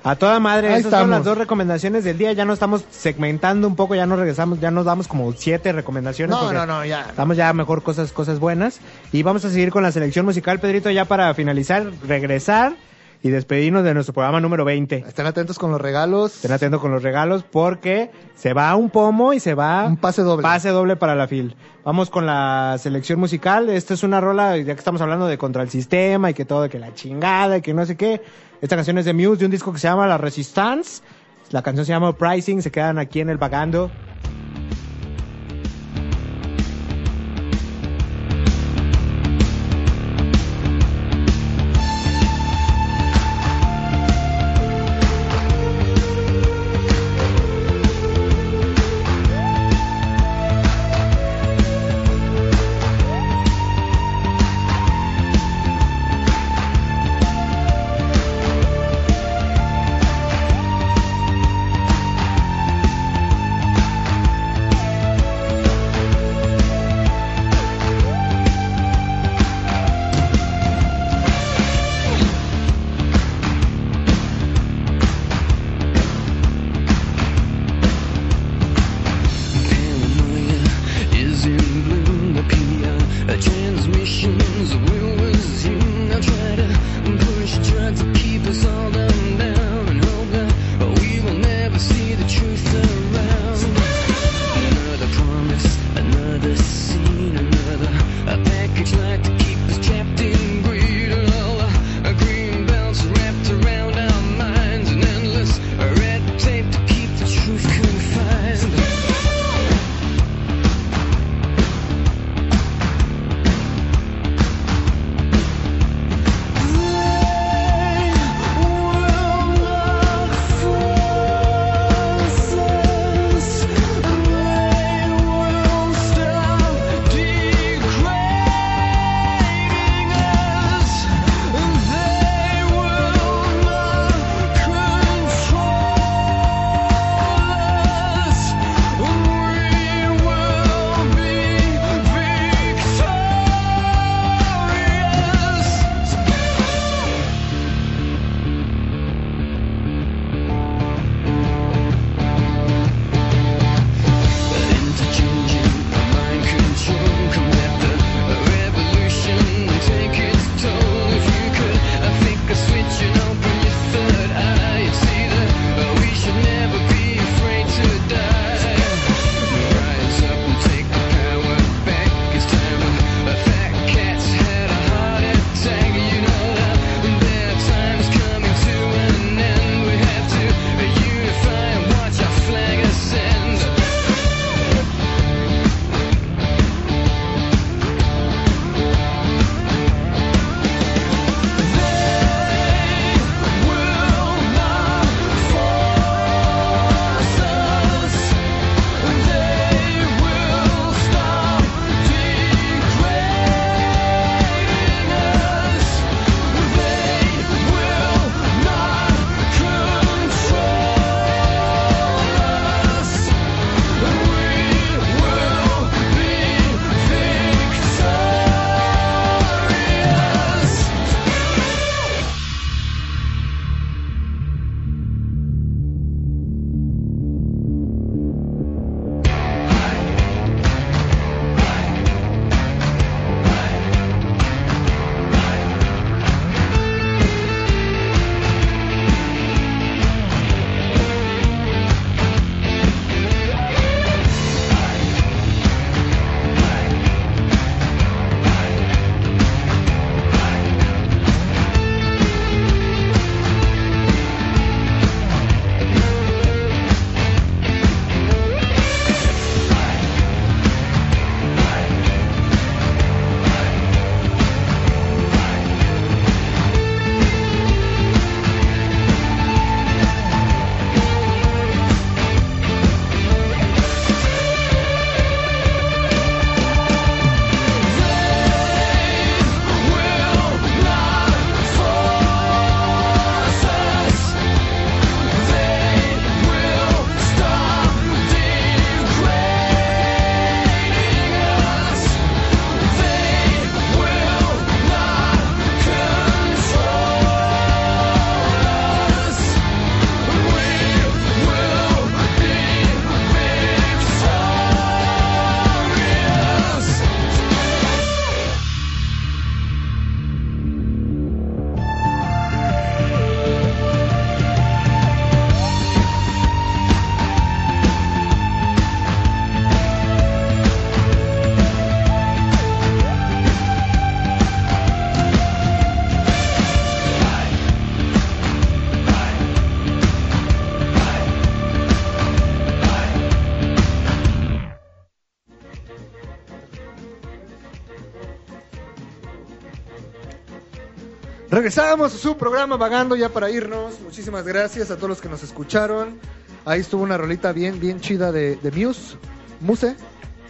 A toda madre, Ahí esas son las dos recomendaciones del día. Ya no estamos segmentando un poco, ya nos regresamos, ya nos damos como siete recomendaciones. No, no, no, ya. Estamos ya mejor cosas, cosas buenas. Y vamos a seguir con la selección musical, Pedrito, ya para finalizar, regresar y despedirnos de nuestro programa número 20. Estén atentos con los regalos. Estén atentos con los regalos porque se va un pomo y se va Un pase doble. Pase doble para la FIL. Vamos con la selección musical. Esta es una rola, ya que estamos hablando de contra el sistema y que todo, que la chingada y que no sé qué. Esta canción es de Muse, de un disco que se llama La Resistance. La canción se llama Pricing. Se quedan aquí en el vagando. the. Regresamos a su programa Vagando ya para irnos. Muchísimas gracias a todos los que nos escucharon. Ahí estuvo una rolita bien, bien chida de, de Muse. Muse.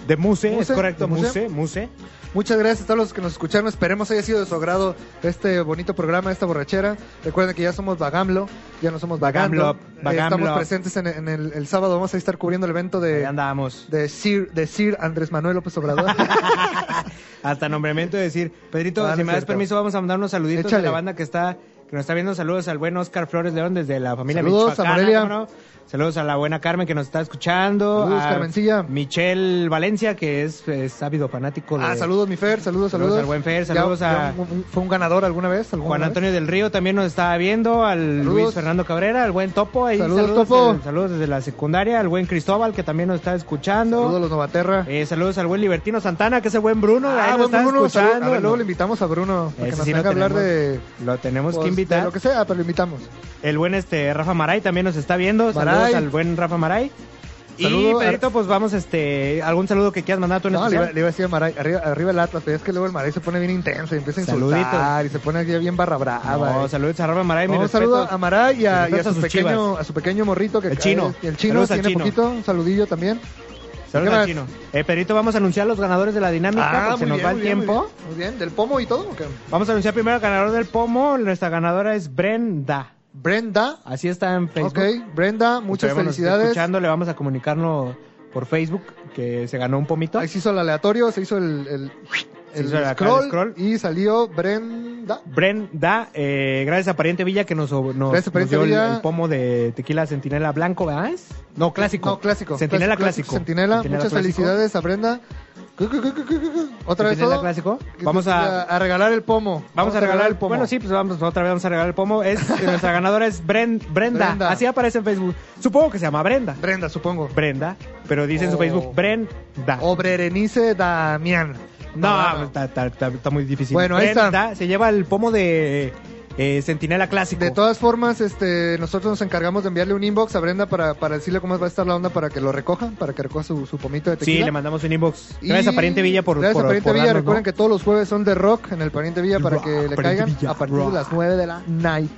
De Muse, Muse, es correcto. Muse, Muse. Muchas gracias a todos los que nos escucharon. Esperemos haya sido de su agrado este bonito programa, esta borrachera. Recuerden que ya somos Vagamlo, ya no somos Vagando. Vagamlo, Eh. Estamos presentes en, en el, el sábado. Vamos a estar cubriendo el evento de, andamos. de, Sir, de Sir Andrés Manuel López Obrador. [LAUGHS] Hasta nombramiento de decir, Pedrito, Ah, si me das permiso, vamos a mandar unos saluditos Échale. de la banda que está, que nos está viendo. Saludos al buen Oscar Flores León desde la familia Saludos a Michoacana, Morelia. ¿cómo no? Saludos a la buena Carmen que nos está escuchando. Saludos, a Carmencilla. Michelle Valencia, que es, es ávido fanático de ah, saludos, mi Fer. Saludos, Saludos saludos. al buen Fer, saludos ya a- un- ¿Fue un ganador alguna vez? alguna Juan vez? Antonio del Río también nos estaba viendo, al Saludos. Luis Fernando Cabrera, al buen Topo, ahí Saludos, Topo. saludos desde la secundaria, al buen Cristóbal que también nos está escuchando. Saludos a los Novaterra. Eh, saludos al buen Libertino Santana, que es el buen Bruno, ahí ah, nos buen está Bruno. escuchando. a ver, luego le invitamos a Bruno para que nos sí venga a hablar de, Lo tenemos pues, que de invitar. lo que sea, pero lo invitamos. El buen este Rafa Maray también nos está viendo. Maray. Saludos al buen Rafa Maray. Y Saludo a- Pedrito, pues vamos, este, algún saludo que quieras mandar tú en No, le iba, le iba a decir a Maray, arriba, arriba el Atlas, pero es que luego el Maray se pone bien intenso y empieza a insultar Saludito. y se pone aquí bien barra brava. No, eh. saludos a Rafa Maray, mi No, un respeto. saludo a Maray y a, y a su a sus pequeño, chivas. a su pequeño morrito que El chino. y el chino Saludos al tiene chino. poquito, un saludillo también. Saludos ¿Qué al chino. Eh, Pedrito, vamos a anunciar los ganadores de la dinámica, porque se muy nos bien, va el muy tiempo. Muy bien, muy bien. del pomo y todo. Vamos a anunciar primero al ganador del pomo. Nuestra ganadora es Brenda. Brenda, Así está en Facebook. ok, Brenda, muchas Esperemos felicidades. escuchando, le vamos a comunicarlo por Facebook que se ganó un pomito. Ahí se hizo el aleatorio, se hizo el, el, el hizo acá el scroll, scroll. y salió Brenda. Brenda, eh, gracias a Pariente Villa que nos, nos, nos dio el- pomo de tequila Centinela Blanco, ¿verdad? No, clásico. No, clásico. Centinela Clásico, clásico. Centinela muchas clásico. felicidades a Brenda. Otra vez todo. clásico. Vamos a, a regalar el pomo. vamos a regalar el pomo. Bueno, sí, pues vamos, otra vez vamos a regalar el pomo. Es, [LAUGHS] nuestra ganadora es Bren- Brenda. Brenda. Así aparece en Facebook. Supongo que se llama Brenda. Brenda, supongo. Brenda, pero dice en su Oh. Facebook Brenda. O Berenice Damián. No, está, está- está- está muy difícil. Bueno, ahí está. Brenda se lleva el pomo de eh, Centinela clásico. De todas formas, este, nosotros nos encargamos de enviarle un inbox a Brenda para, para decirle cómo va a estar la onda para que lo recoja, para que recoja su, su pomito de tequila. Sí, le mandamos un inbox. Y Gracias a Pariente Villa por Gracias por- a Pariente por Villa. darnos, Recuerden ¿no? que todos los jueves son de rock en el Pariente Villa para Rock, que le Pariente caigan Villa, a partir rock. de las 9 de la night.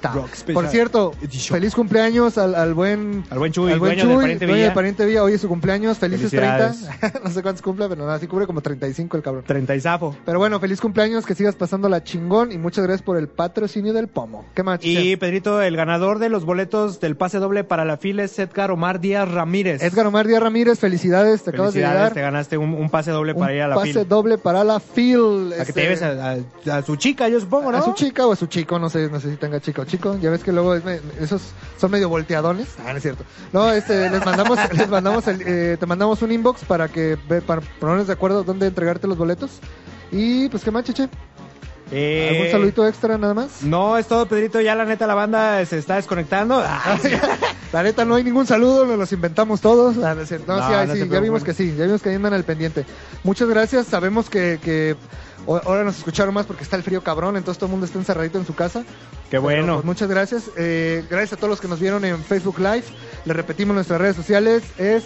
Por cierto, edition. feliz cumpleaños al, al buen Al buen Chuy, al buen dueño Chuy, Pariente dueño Villa. del Pariente Villa. Hoy es su cumpleaños. Felices Felicidades. 30. [LAUGHS] no sé cuántos cumple, pero nada, sí cubre como 35 el cabrón. 30 y zafo. Pero bueno, feliz cumpleaños, que sigas pasando la chingón y muchas gracias por el patrocinio del pomo. ¿Qué más? Y? Pedrito, el ganador de los boletos del pase doble para la fila es Edgar Omar Díaz Ramírez. Edgar Omar Díaz Ramírez, felicidades, te acabas de Felicidades, llegar. te ganaste un, un pase doble para un ir a la pase fila. doble para la FIL. Para que te este, lleves a, a- a su chica, yo supongo, ¿no? A su chica o a su chico, no sé, no sé si tenga chica o chico. Ya ves que luego es me- esos son medio volteadones. Ah, no es cierto. No, este, les mandamos, [LAUGHS] les mandamos el, eh, te mandamos un inbox para que para ponernos de acuerdo dónde entregarte los boletos. Y pues qué más, chiche. Eh, ¿Algún saludito extra nada más? No, es todo, Pedrito. Ya la neta, la banda se está desconectando. Ah, [LAUGHS] La neta, no hay ningún saludo, nos los inventamos todos. Ah, no. No, sí, no sí, ya vimos que sí, ya vimos que ahí andan al pendiente. Muchas gracias, sabemos que, ahora nos escucharon más porque está el frío cabrón, entonces todo el mundo está encerradito en su casa. Qué Pero, bueno. pues, muchas gracias. Eh, gracias a todos los que nos vieron en Facebook Live. Les repetimos nuestras redes sociales. Es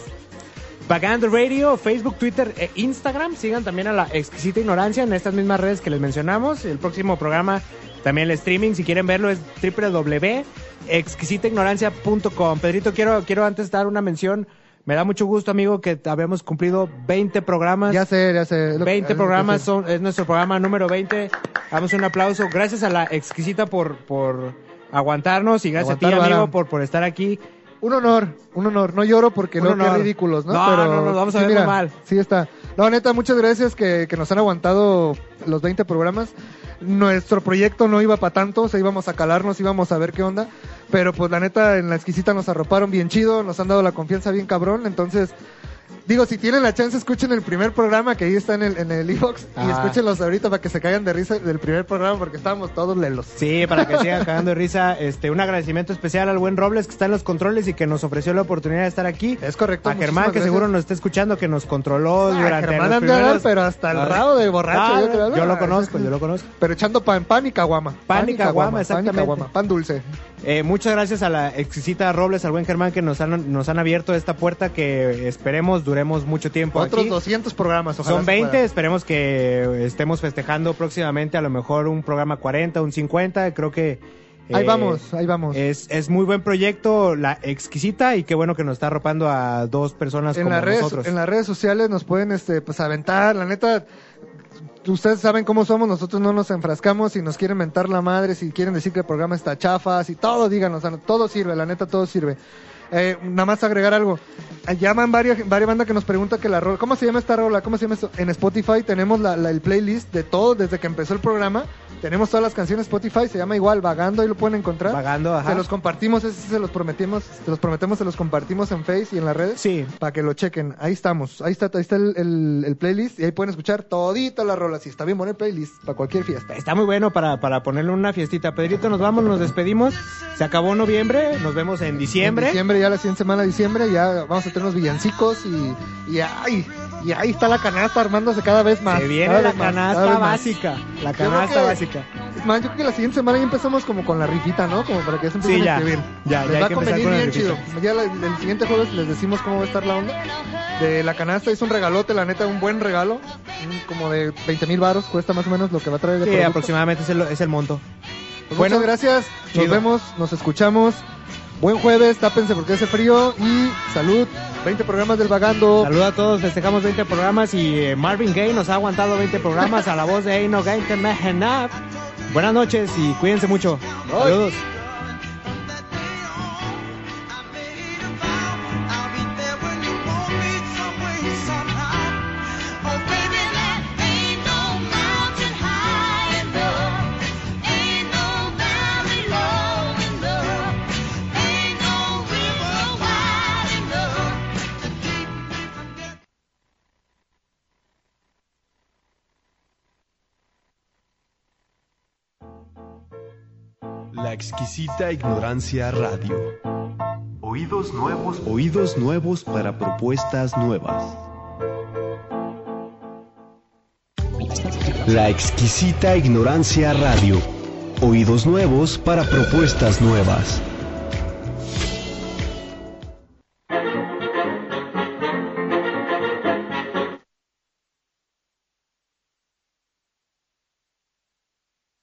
Vagando Radio, Facebook, Twitter e Instagram. Sigan también a la exquisita ignorancia en estas mismas redes que les mencionamos. El próximo programa, también el streaming, si quieren verlo, es www.exquisitaignorancia.com. Pedrito, quiero, quiero antes dar una mención. Me da mucho gusto, amigo, que habíamos cumplido 20 programas. ya sé, ya sé. lo que- 20 es lo que programas, sé. son, es nuestro programa número 20. Damos un aplauso. Gracias a la exquisita por, por aguantarnos y gracias a ti, amigo, por, por estar aquí. Un honor, un honor. No lloro porque no qué ridículos, ¿no? No, Pero no, no, vamos a sí, ver mira, mal. Sí está. No, neta, muchas gracias que, que nos han aguantado los 20 programas. Nuestro proyecto no iba para tanto, o sea, íbamos a calarnos, íbamos a ver qué onda. Pero pues la neta, en la exquisita nos arroparon bien chido, nos han dado la confianza bien cabrón. Entonces, digo, si tienen la chance, escuchen el primer programa que ahí está en el en el iVoox y Ah. escúchenlos ahorita para que se caigan de risa del primer programa porque estábamos todos lelos. Sí, para que sigan cagando de risa. Este, un agradecimiento especial al buen Robles que está en los controles y que nos ofreció la oportunidad de estar aquí. Es correcto. A Germán, que gracias. seguro nos está escuchando, que nos controló Ah, durante Germán los primeros... pero hasta el Ah, rabo de borracho. ah, yo creo, yo lo conozco, yo lo conozco. Pero echando pan, pan y caguama. Pan y caguama, Pan y exactamente. caguama, pan dulce. Eh, muchas gracias a la exquisita Robles, al buen Germán, que nos han, nos han abierto esta puerta que esperemos duremos mucho tiempo Otros aquí. 200 programas, ojalá Son se 20, pueda. esperemos que estemos festejando próximamente a lo mejor un programa 40, un 50, creo que... Ahí eh, vamos, ahí vamos. Es, es muy buen proyecto, la exquisita, y qué bueno que nos está arropando a dos personas en como las redes nosotros. en las redes sociales nos pueden este pues aventar la neta ustedes saben cómo somos nosotros no nos enfrascamos si nos quieren mentar la madre si quieren decir que el programa está chafa si todo díganos todo sirve la neta todo sirve. Eh, nada más agregar algo. Eh, llaman varias varias bandas que nos preguntan que la rola cómo se llama esta rola cómo se llama en Spotify tenemos la, la- el playlist de todo desde que empezó el programa tenemos todas las canciones Spotify se llama igual vagando ahí lo pueden encontrar Vagando, ajá. se los compartimos ese sí se los prometimos se los prometemos se los compartimos en Face y en las redes Sí, para que lo chequen. Ahí estamos. Ahí está, ahí está el, el- el playlist y ahí pueden escuchar todita la rola. Si está bien bueno el playlist para cualquier fiesta. Está muy bueno para, para ponerle una fiestita. Pedrito, nos vamos, nos despedimos. Se acabó noviembre, nos vemos en diciembre. En diciembre, ya la siguiente semana de diciembre, ya vamos a tener unos villancicos y, y, ay, y ahí está la canasta armándose cada vez más. Se viene la canasta más. básica. La canasta que- básica. Más, yo creo que la siguiente semana ya empezamos como con la rifita, ¿no? Como para que ya se empiecen Sí, a ya. inscribir. Ya, Les ya hay va a convenir bien chido. Ya la- el siguiente jueves les decimos cómo va a estar la onda. De la canasta es un regalote, la neta, un buen regalo. Como de 20 mil baros cuesta más o menos lo que va a traer de Sí, producto. aproximadamente es el, es el monto. Pues Bueno, muchas gracias. Nos vemos, nos escuchamos. Buen jueves, tápense porque hace frío y salud. 20 programas del vagando. Saludos a todos, festejamos 20 programas y eh, Marvin Gaye nos ha aguantado 20 programas a la voz de Ain't No Game. Buenas noches y cuídense mucho. Saludos. Exquisita ignorancia radio. Oídos nuevos Oídos nuevos para propuestas nuevas. La exquisita ignorancia radio. Oídos nuevos para propuestas nuevas.